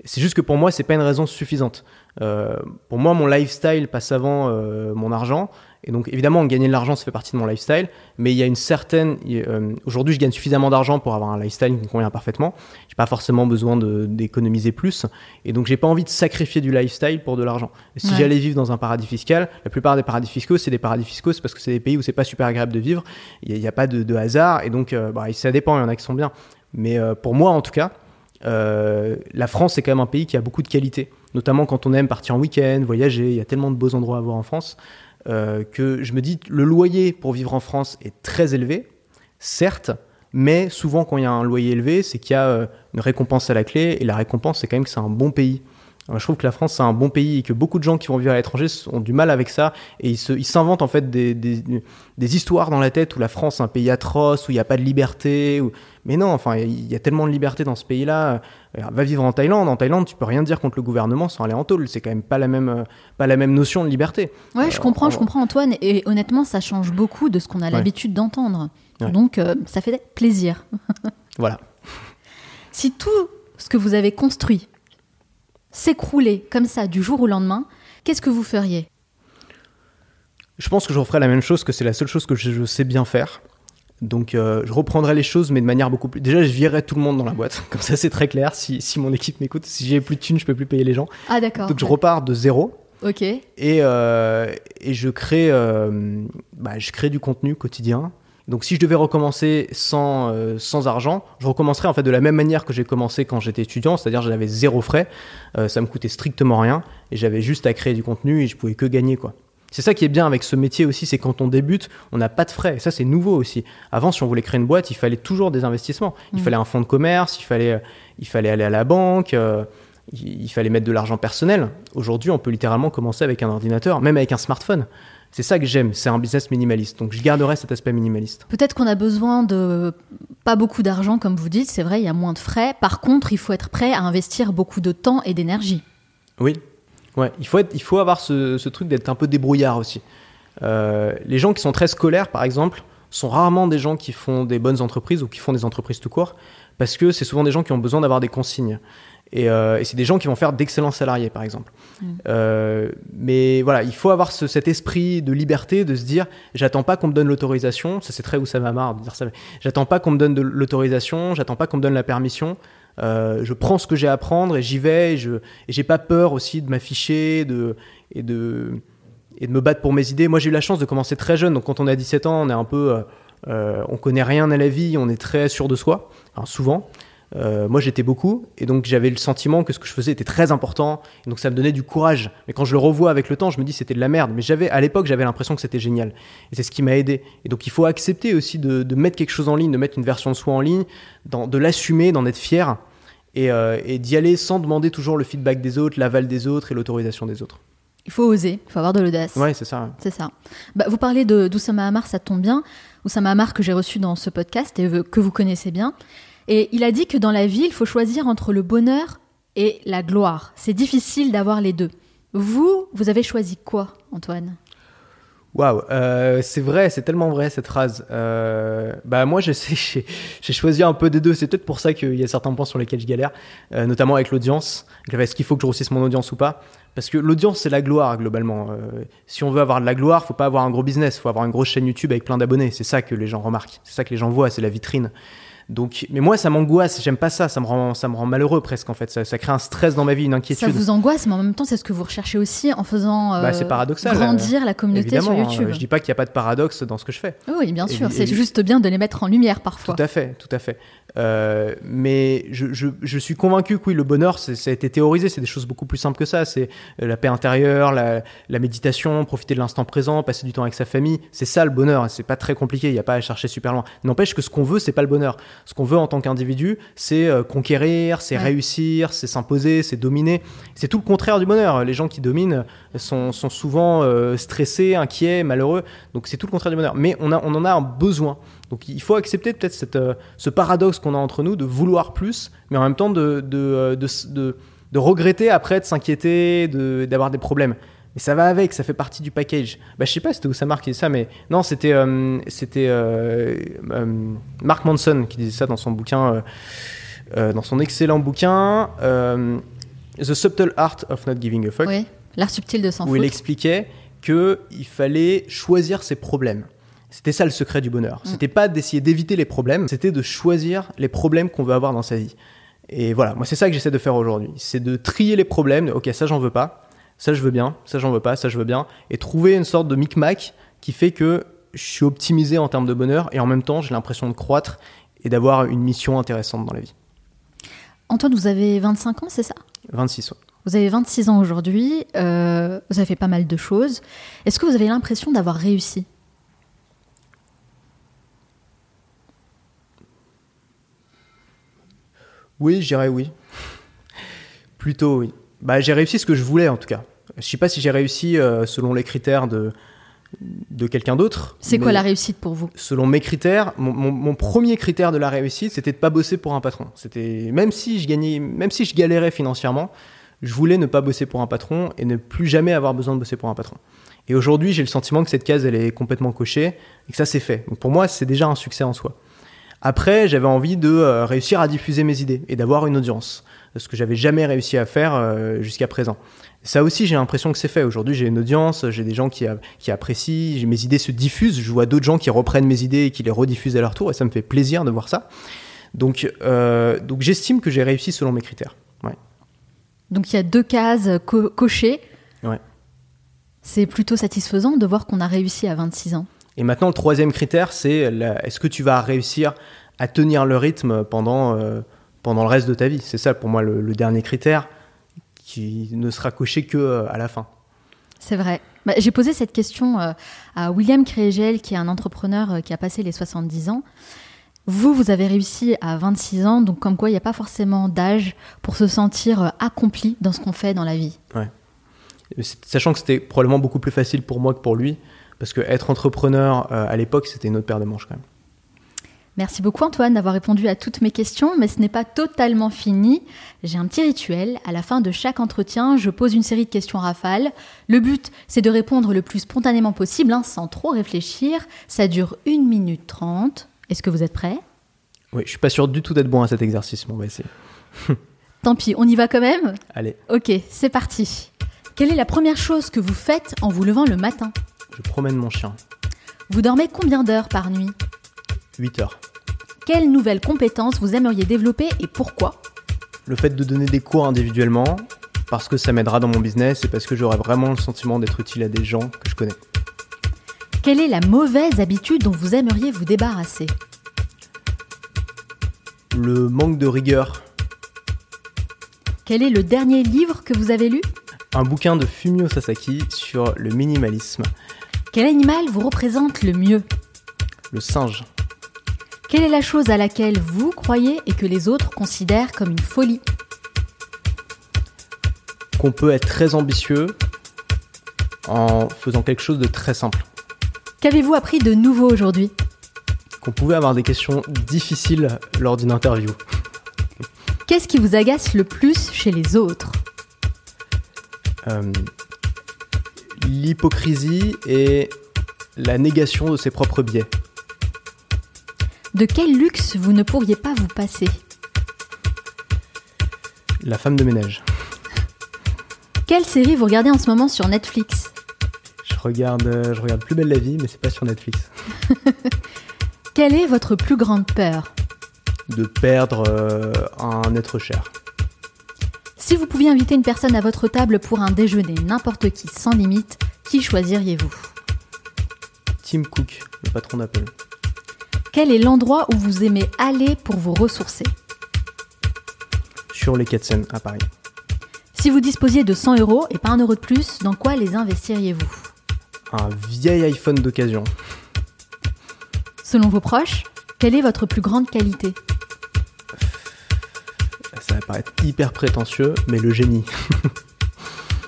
C'est juste que pour moi c'est pas une raison suffisante. Euh, pour moi mon lifestyle passe avant euh, mon argent. Et donc évidemment gagner de l'argent ça fait partie de mon lifestyle. Mais il y a une certaine. euh, Aujourd'hui je gagne suffisamment d'argent pour avoir un lifestyle qui me convient parfaitement. J'ai pas forcément besoin d'économiser plus. Et donc j'ai pas envie de sacrifier du lifestyle pour de l'argent. Si Ouais. j'allais vivre dans un paradis fiscal, la plupart des paradis fiscaux, c'est des paradis fiscaux, c'est parce que c'est des pays où c'est pas super agréable de vivre. Il n'y a, pas de, de hasard. Et donc bah, ça dépend, il y en a qui sont bien. Mais pour moi en tout cas, euh, la France c'est quand même un pays qui a beaucoup de qualités. Notamment quand on aime partir en week-end, voyager, il y a tellement de beaux endroits à voir en France. euh, que je me dis le loyer pour vivre en France est très élevé, certes, mais souvent quand il y a un loyer élevé, c'est qu'il y a euh, une récompense à la clé, et la récompense c'est quand même que c'est un bon pays. Je trouve que la France c'est un bon pays et que beaucoup de gens qui vont vivre à l'étranger ont du mal avec ça et ils s'inventent en fait des, des, des histoires dans la tête où la France est un pays atroce, où il n'y a pas de liberté. Où... Mais non, enfin il y a tellement de liberté dans ce pays-là. Euh, Va vivre en Thaïlande. En Thaïlande, tu peux rien dire contre le gouvernement sans aller en tôle. C'est quand même pas la même, euh, pas la même notion de liberté. Ouais, je Euh, comprends, en- je comprends Antoine. Et honnêtement, ça change beaucoup de ce qu'on a Ouais. l'habitude d'entendre. Ouais. Donc, euh, ça fait plaisir. Voilà. Si tout ce que vous avez construit s'écroulait comme ça du jour au lendemain, qu'est-ce que vous feriez? Je pense que je referai la même chose, que c'est la seule chose que je, sais bien faire. Donc euh, je reprendrai les choses, mais de manière beaucoup plus... Déjà, je virerai tout le monde dans la boîte. Comme ça, c'est très clair. Si, si mon équipe m'écoute, si j'ai plus de thunes, je peux plus payer les gens. Ah d'accord. Donc je repars de zéro. Ok. Et, euh, et je, crée, euh, bah, je crée du contenu quotidien. Donc si je devais recommencer sans, euh, sans argent, je recommencerais en fait de la même manière que j'ai commencé quand j'étais étudiant, c'est-à-dire j'avais zéro frais, euh, ça me coûtait strictement rien et j'avais juste à créer du contenu et je pouvais que gagner quoi. C'est ça qui est bien avec ce métier aussi, c'est quand on débute, on n'a pas de frais. Et ça, c'est nouveau aussi. Avant, si on voulait créer une boîte, il fallait toujours des investissements. Il Mhm. fallait un fonds de commerce, il fallait, il fallait aller à la banque, euh, il, il fallait mettre de l'argent personnel. Aujourd'hui, on peut littéralement commencer avec un ordinateur, même avec un smartphone. C'est ça que j'aime, c'est un business minimaliste. Donc je garderai cet aspect minimaliste. Peut-être qu'on a besoin de pas beaucoup d'argent, comme vous dites, c'est vrai, il y a moins de frais. Par contre, il faut être prêt à investir beaucoup de temps et d'énergie. Oui, ouais, il faut, être, il faut avoir ce, ce truc d'être un peu débrouillard aussi. Euh, les gens qui sont très scolaires, par exemple, sont rarement des gens qui font des bonnes entreprises ou qui font des entreprises tout court, parce que c'est souvent des gens qui ont besoin d'avoir des consignes. Et, euh, et c'est des gens qui vont faire d'excellents salariés, par exemple. Mm. Euh, mais voilà, il faut avoir ce- cet esprit de liberté, de se dire, j'attends pas qu'on me donne l'autorisation. Ça, c'est très où ça m'a marre de dire ça. mais J'attends pas qu'on me donne de l'autorisation, j'attends pas qu'on me donne la permission. Euh, je prends ce que j'ai à prendre et j'y vais. Et je j'ai pas peur aussi de m'afficher de, et, de, et de me battre pour mes idées. Moi, j'ai eu la chance de commencer très jeune. Donc, quand on a 17 ans, on est un peu. on connaît rien à la vie, on est très sûr de soi, enfin, souvent. Euh, moi, j'étais beaucoup, et donc j'avais le sentiment que ce que je faisais était très important, et donc ça me donnait du courage. Mais quand je le revois avec le temps, je me dis c'était de la merde. Mais j'avais, à l'époque, j'avais l'impression que c'était génial, et c'est ce qui m'a aidé. Et donc il faut accepter aussi de, de mettre quelque chose en ligne, de mettre une version de soi en ligne, de l'assumer, d'en être fier, et, euh, et d'y aller sans demander toujours le feedback des autres, l'aval des autres et l'autorisation des autres. Il faut oser, il faut avoir de l'audace. Ouais, c'est ça. C'est ça. Bah, vous parlez de d'Oussama Hamar, ça tombe bien. Oussama Hamar que j'ai reçu dans ce podcast et que vous connaissez bien. Et il a dit que dans la vie, il faut choisir entre le bonheur et la gloire. C'est difficile d'avoir les deux. Vous, vous avez choisi quoi, Antoine? Waouh, euh, c'est vrai, c'est tellement vrai cette phrase. Euh, bah moi, je sais, j'ai choisi un peu des deux. C'est peut-être pour ça qu'il y a certains points sur lesquels je galère, euh, notamment avec l'audience. Est-ce qu'il faut que je grossisse mon audience ou pas? Parce que l'audience, c'est la gloire globalement. Euh, si on veut avoir de la gloire, faut pas avoir un gros business, faut avoir une grosse chaîne YouTube avec plein d'abonnés. C'est ça que les gens remarquent, c'est ça que les gens voient, c'est la vitrine. Donc, mais moi, ça m'angoisse. J'aime pas ça. Ça me rend, ça me rend malheureux presque en fait. Ça, ça crée un stress dans ma vie, une Ça inquiétude. vous angoisse, mais en même temps, c'est ce que vous recherchez aussi en faisant euh, Bah, c'est paradoxal, grandir la communauté Évidemment, sur hein, YouTube. je dis pas qu'il n'y a pas de paradoxe dans ce que je fais. Oui, bien sûr. C'est juste bien de les mettre en lumière parfois. Tout à fait, tout à fait. Euh, mais je, je, je suis convaincu que oui, le bonheur, c'est- ça a été théorisé, c'est des choses beaucoup plus simples que ça. C'est euh, la paix intérieure, la, la méditation, profiter de l'instant présent, passer du temps avec sa famille. C'est ça le bonheur. C'est pas très compliqué. Il n'y a pas à chercher super loin. N'empêche que ce qu'on veut, c'est pas le bonheur. Ce qu'on veut en tant qu'individu, c'est euh, conquérir, c'est Ouais. réussir, c'est s'imposer, c'est dominer. C'est tout le contraire du bonheur. Les gens qui dominent sont, sont souvent euh, stressés, inquiets, malheureux. Donc c'est tout le contraire du bonheur. Mais on, a, on en a un besoin. Donc il faut accepter peut-être cette, euh, ce paradoxe qu'on a entre nous de vouloir plus, mais en même temps de, de, euh, de, de- de regretter après, de s'inquiéter, de- d'avoir des problèmes. Mais ça va avec, ça fait partie du package. Bah, je sais pas c'était où ça disait ça, mais non, c'était euh, c'était euh, euh, Mark Manson qui disait ça dans son bouquin, dans son excellent bouquin The Subtle Art of Not Giving a Fuck Oui, l'art subtil de s'en où il expliquait que il fallait choisir ses problèmes. C'était ça le secret du bonheur. Mm. C'était pas d'essayer d'éviter les problèmes, c'était de choisir les problèmes qu'on veut avoir dans sa vie. Et voilà, moi c'est ça que j'essaie de faire aujourd'hui. C'est de trier les problèmes. de, ok, ça j'en veux pas, ça je veux bien, ça j'en veux pas, ça je veux bien, et trouver une sorte de micmac qui fait que je suis optimisé en termes de bonheur et en même temps j'ai l'impression de croître et d'avoir une mission intéressante dans la vie. Antoine, vous avez 25 ans, c'est ça? 26 ouais. Vous avez 26 ans aujourd'hui, euh, vous avez fait pas mal de choses. Est-ce que vous avez l'impression d'avoir réussi? Oui, je dirais oui. Plutôt oui. Bah, j'ai réussi ce que je voulais en tout cas. Je sais pas si j'ai réussi euh, selon les critères de, de quelqu'un d'autre. C'est quoi la réussite pour vous? Selon mes critères, mon, mon- mon premier critère de la réussite, c'était de pas bosser pour un patron. C'était même si je gagnais, même si je galérais financièrement, je voulais ne pas bosser pour un patron et ne plus jamais avoir besoin de bosser pour un patron. Et aujourd'hui, j'ai le sentiment que cette case, elle est complètement cochée et que ça, c'est fait. Donc pour moi, c'est déjà un succès en soi. Après, j'avais envie de euh, réussir à diffuser mes idées et d'avoir une audience, ce que j'avais jamais réussi à faire euh, jusqu'à présent. Ça aussi, j'ai l'impression que c'est fait. Aujourd'hui, j'ai une audience, j'ai des gens qui, a- qui apprécient, mes idées se diffusent, je vois d'autres gens qui reprennent mes idées et qui les rediffusent à leur tour, et ça me fait plaisir de voir ça. Donc, euh, donc j'estime que j'ai réussi selon mes critères. Ouais. Donc il y a deux cases co- cochées. Ouais. C'est plutôt satisfaisant de voir qu'on a réussi à 26 ans. Et maintenant, le troisième critère, c'est est-ce que tu vas réussir à tenir le rythme pendant, euh, pendant le reste de ta vie? C'est ça pour moi le, le dernier critère qui ne sera coché que euh, à la fin. C'est vrai. Bah, J'ai posé cette question euh, à William Crégel, qui est un entrepreneur qui a passé les 70 ans. Vous, vous avez réussi à 26 ans, donc comme quoi il n'y a pas forcément d'âge pour se sentir accompli dans ce qu'on fait dans la vie. C'est- Sachant que c'était probablement beaucoup plus facile pour moi que pour lui, parce que être entrepreneur euh, à l'époque, c'était une autre paire de manches quand même. Merci beaucoup Antoine d'avoir répondu à toutes mes questions, mais ce n'est pas totalement fini. J'ai un petit rituel. À la fin de chaque entretien, je pose une série de questions rafales. Le but, c'est de répondre le plus spontanément possible, hein, sans trop réfléchir. Ça dure 1 minute 30. Est-ce que vous êtes prêts? Oui, je suis pas sûr du tout d'être bon à cet exercice, mais on va essayer. Tant pis, on y va quand même? Allez, Ok, c'est parti. Quelle est la première chose que vous faites en vous levant le matin? Je promène mon chien. Vous dormez combien d'heures par nuit 8 heures. Quelles nouvelles compétences vous aimeriez développer et pourquoi Le fait de donner des cours individuellement, parce que ça m'aidera dans mon business et parce que j'aurai vraiment le sentiment d'être utile à des gens que je connais. Quelle est la mauvaise habitude dont vous aimeriez vous débarrasser Le manque de rigueur. Quel est le dernier livre que vous avez lu Un bouquin de Fumio Sasaki sur le minimalisme. Quel animal vous représente le mieux Le singe. Quelle est la chose à laquelle vous croyez et que les autres considèrent comme une folie Qu'on peut être très ambitieux en faisant quelque chose de très simple. Qu'avez-vous appris de nouveau aujourd'hui Qu'on pouvait avoir des questions difficiles lors d'une interview. Qu'est-ce qui vous agace le plus chez les autres Euh, L'hypocrisie et la négation de ses propres biais. De quel luxe vous ne pourriez pas vous passer? La femme de ménage. Quelle série vous regardez en ce moment sur Netflix? Je regarde, euh, je regarde Plus belle la vie, mais c'est pas sur Netflix. Quelle est votre plus grande peur? De perdre euh, un être cher. Si vous pouviez inviter une personne à votre table pour un déjeuner, n'importe qui, sans limite, qui choisiriez-vous? Tim Cook, le patron d'Apple. Quel est l'endroit où vous aimez aller pour vous ressourcer? Sur les quais de Seine à Paris. Si vous disposiez de 100 euros et pas un euro de plus, dans quoi les investiriez-vous? Un vieil iPhone d'occasion. Selon vos proches, quelle est votre plus grande qualité? Paraître hyper prétentieux, mais le génie.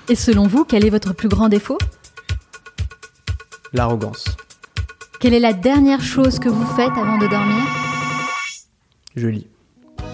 Et selon vous, quel est votre plus grand défaut? L'arrogance. Quelle est la dernière chose que vous faites avant de dormir? Je lis.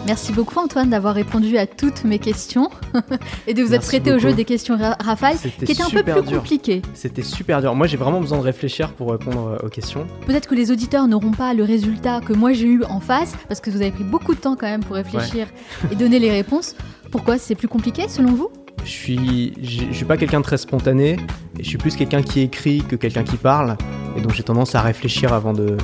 Merci beaucoup Antoine d'avoir répondu à toutes mes questions et de vous être prêté au jeu des questions ra- rafales C'était qui était un peu plus dur. compliqué. C'était super dur. Moi, j'ai vraiment besoin de réfléchir pour répondre euh, aux questions. Peut-être que les auditeurs n'auront pas le résultat que moi j'ai eu en face parce que vous avez pris beaucoup de temps quand même pour réfléchir et donner les réponses. Pourquoi c'est plus compliqué selon vous? Je suis, je suis pas quelqu'un de très spontané, et je suis plus quelqu'un qui écrit que quelqu'un qui parle, et donc j'ai tendance à réfléchir avant de,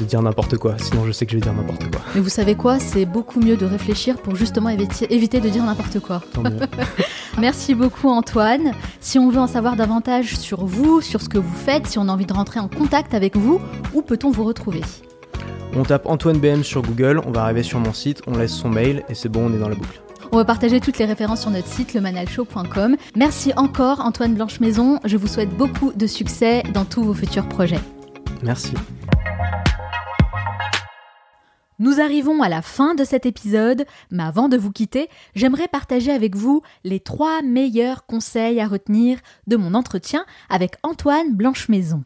de dire n'importe quoi. Sinon, je sais que je vais dire n'importe quoi. Mais vous savez quoi? C'est beaucoup mieux de réfléchir pour justement éviter, éviter de dire n'importe quoi. Merci beaucoup Antoine. Si on veut en savoir davantage sur vous, sur ce que vous faites, si on a envie de rentrer en contact avec vous, où peut-on vous retrouver? On tape Antoine BM sur Google, on va arriver sur mon site, on laisse son mail, et c'est bon, on est dans la boucle. On va partager toutes les références sur notre site lemanalshow.com. Merci encore Antoine Blanche-Maison. Je vous souhaite beaucoup de succès dans tous vos futurs projets. Merci. Nous arrivons à la fin de cet épisode, mais avant de vous quitter, j'aimerais partager avec vous les trois meilleurs conseils à retenir de mon entretien avec Antoine Blanche-Maison.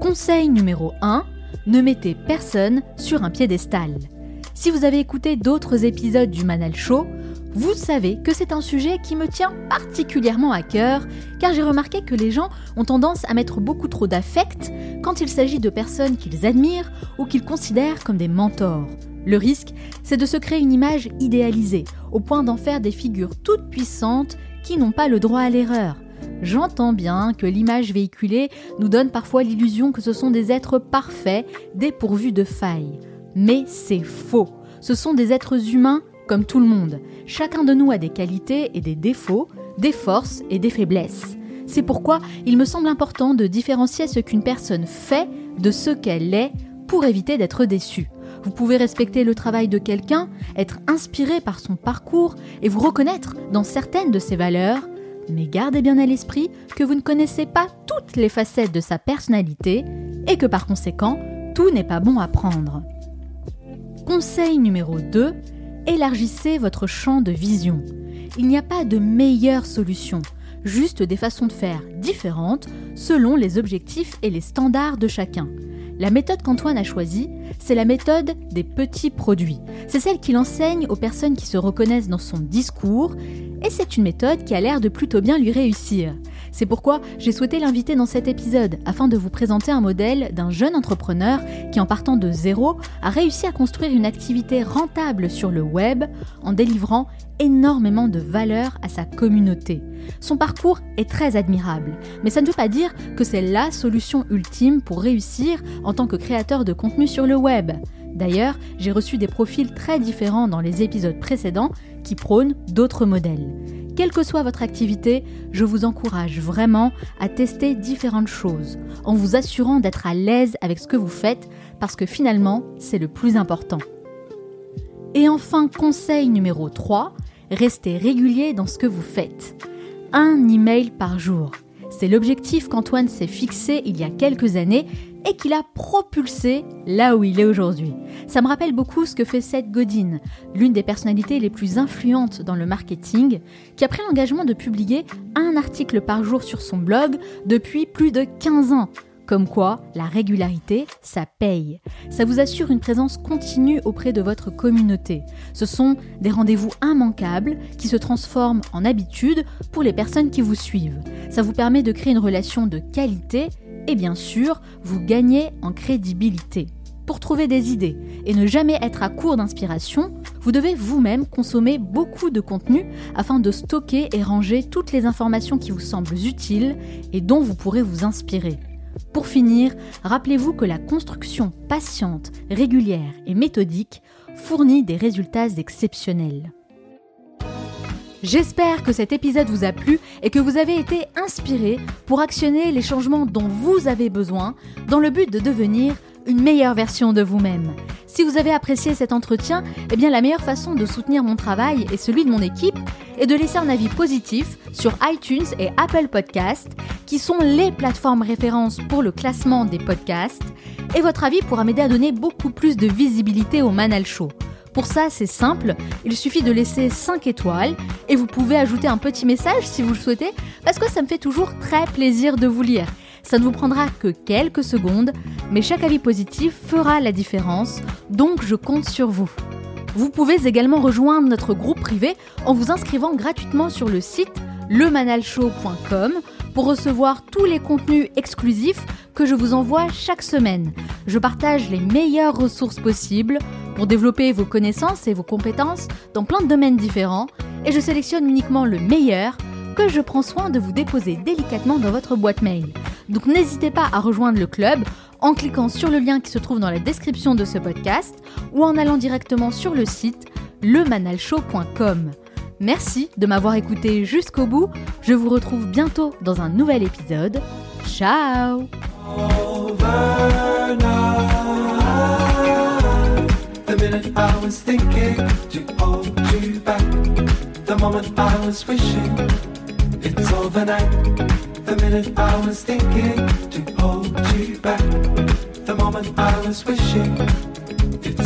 Conseil numéro 1, ne mettez personne sur un piédestal. Si vous avez écouté d'autres épisodes du Manal Show, vous savez que c'est un sujet qui me tient particulièrement à cœur, car j'ai remarqué que les gens ont tendance à mettre beaucoup trop d'affect quand il s'agit de personnes qu'ils admirent ou qu'ils considèrent comme des mentors. Le risque, c'est de se créer une image idéalisée, au point d'en faire des figures toutes puissantes qui n'ont pas le droit à l'erreur. J'entends bien que l'image véhiculée nous donne parfois l'illusion que ce sont des êtres parfaits, dépourvus de failles. Mais c'est faux. Ce sont des êtres humains comme tout le monde. Chacun de nous a des qualités et des défauts, des forces et des faiblesses. C'est pourquoi il me semble important de différencier ce qu'une personne fait de ce qu'elle est pour éviter d'être déçue. Vous pouvez respecter le travail de quelqu'un, être inspiré par son parcours et vous reconnaître dans certaines de ses valeurs, mais gardez bien à l'esprit que vous ne connaissez pas toutes les facettes de sa personnalité et que par conséquent, tout n'est pas bon à prendre. Conseil numéro 2, élargissez votre champ de vision. Il n'y a pas de meilleure solution, juste des façons de faire différentes selon les objectifs et les standards de chacun. La méthode qu'Antoine a choisie, c'est la méthode des petits produits. C'est celle qu'il enseigne aux personnes qui se reconnaissent dans son discours, et c'est une méthode qui a l'air de plutôt bien lui réussir. C'est pourquoi j'ai souhaité l'inviter dans cet épisode, afin de vous présenter un modèle d'un jeune entrepreneur qui, en partant de zéro, a réussi à construire une activité rentable sur le web en délivrant énormément de valeur à sa communauté. Son parcours est très admirable, mais ça ne veut pas dire que c'est la solution ultime pour réussir en tant que créateur de contenu sur le web. D'ailleurs, j'ai reçu des profils très différents dans les épisodes précédents qui prônent d'autres modèles. Quelle que soit votre activité, je vous encourage vraiment à tester différentes choses, en vous assurant d'être à l'aise avec ce que vous faites, parce que finalement, c'est le plus important. Et enfin, conseil numéro 3, restez régulier dans ce que vous faites. Un email par jour. C'est l'objectif qu'Antoine s'est fixé il y a quelques années et qu'il a propulsé là où il est aujourd'hui. Ça me rappelle beaucoup ce que fait Seth Godin, l'une des personnalités les plus influentes dans le marketing, qui a pris l'engagement de publier un article par jour sur son blog depuis plus de 15 ans. Comme quoi, la régularité, ça paye. Ça vous assure une présence continue auprès de votre communauté. Ce sont des rendez-vous immanquables qui se transforment en habitude pour les personnes qui vous suivent. Ça vous permet de créer une relation de qualité et bien sûr, vous gagnez en crédibilité. Pour trouver des idées et ne jamais être à court d'inspiration, vous devez vous-même consommer beaucoup de contenu afin de stocker et ranger toutes les informations qui vous semblent utiles et dont vous pourrez vous inspirer. Pour finir, rappelez-vous que la construction patiente, régulière et méthodique fournit des résultats exceptionnels. J'espère que cet épisode vous a plu et que vous avez été inspiré pour actionner les changements dont vous avez besoin dans le but de devenir une meilleure version de vous-même. Si vous avez apprécié cet entretien, eh bien la meilleure façon de soutenir mon travail et celui de mon équipe est de laisser un avis positif sur iTunes et Apple Podcasts, qui sont les plateformes références pour le classement des podcasts, et votre avis pourra m'aider à donner beaucoup plus de visibilité au Manal Show. Pour ça, c'est simple, il suffit de laisser 5 étoiles et vous pouvez ajouter un petit message si vous le souhaitez, parce que ça me fait toujours très plaisir de vous lire. Ça ne vous prendra que quelques secondes, mais chaque avis positif fera la différence, donc je compte sur vous. Vous pouvez également rejoindre notre groupe privé en vous inscrivant gratuitement sur le site lemanalshow.com pour recevoir tous les contenus exclusifs que je vous envoie chaque semaine. Je partage les meilleures ressources possibles pour développer vos connaissances et vos compétences dans plein de domaines différents et je sélectionne uniquement le meilleur que je prends soin de vous déposer délicatement dans votre boîte mail. Donc n'hésitez pas à rejoindre le club en cliquant sur le lien qui se trouve dans la description de ce podcast ou en allant directement sur le site lemanalshow.com. Merci de m'avoir écouté jusqu'au bout. Je vous retrouve bientôt dans un nouvel épisode. Ciao it's overnight. The minute I was thinking to hold you back. The moment I was wishing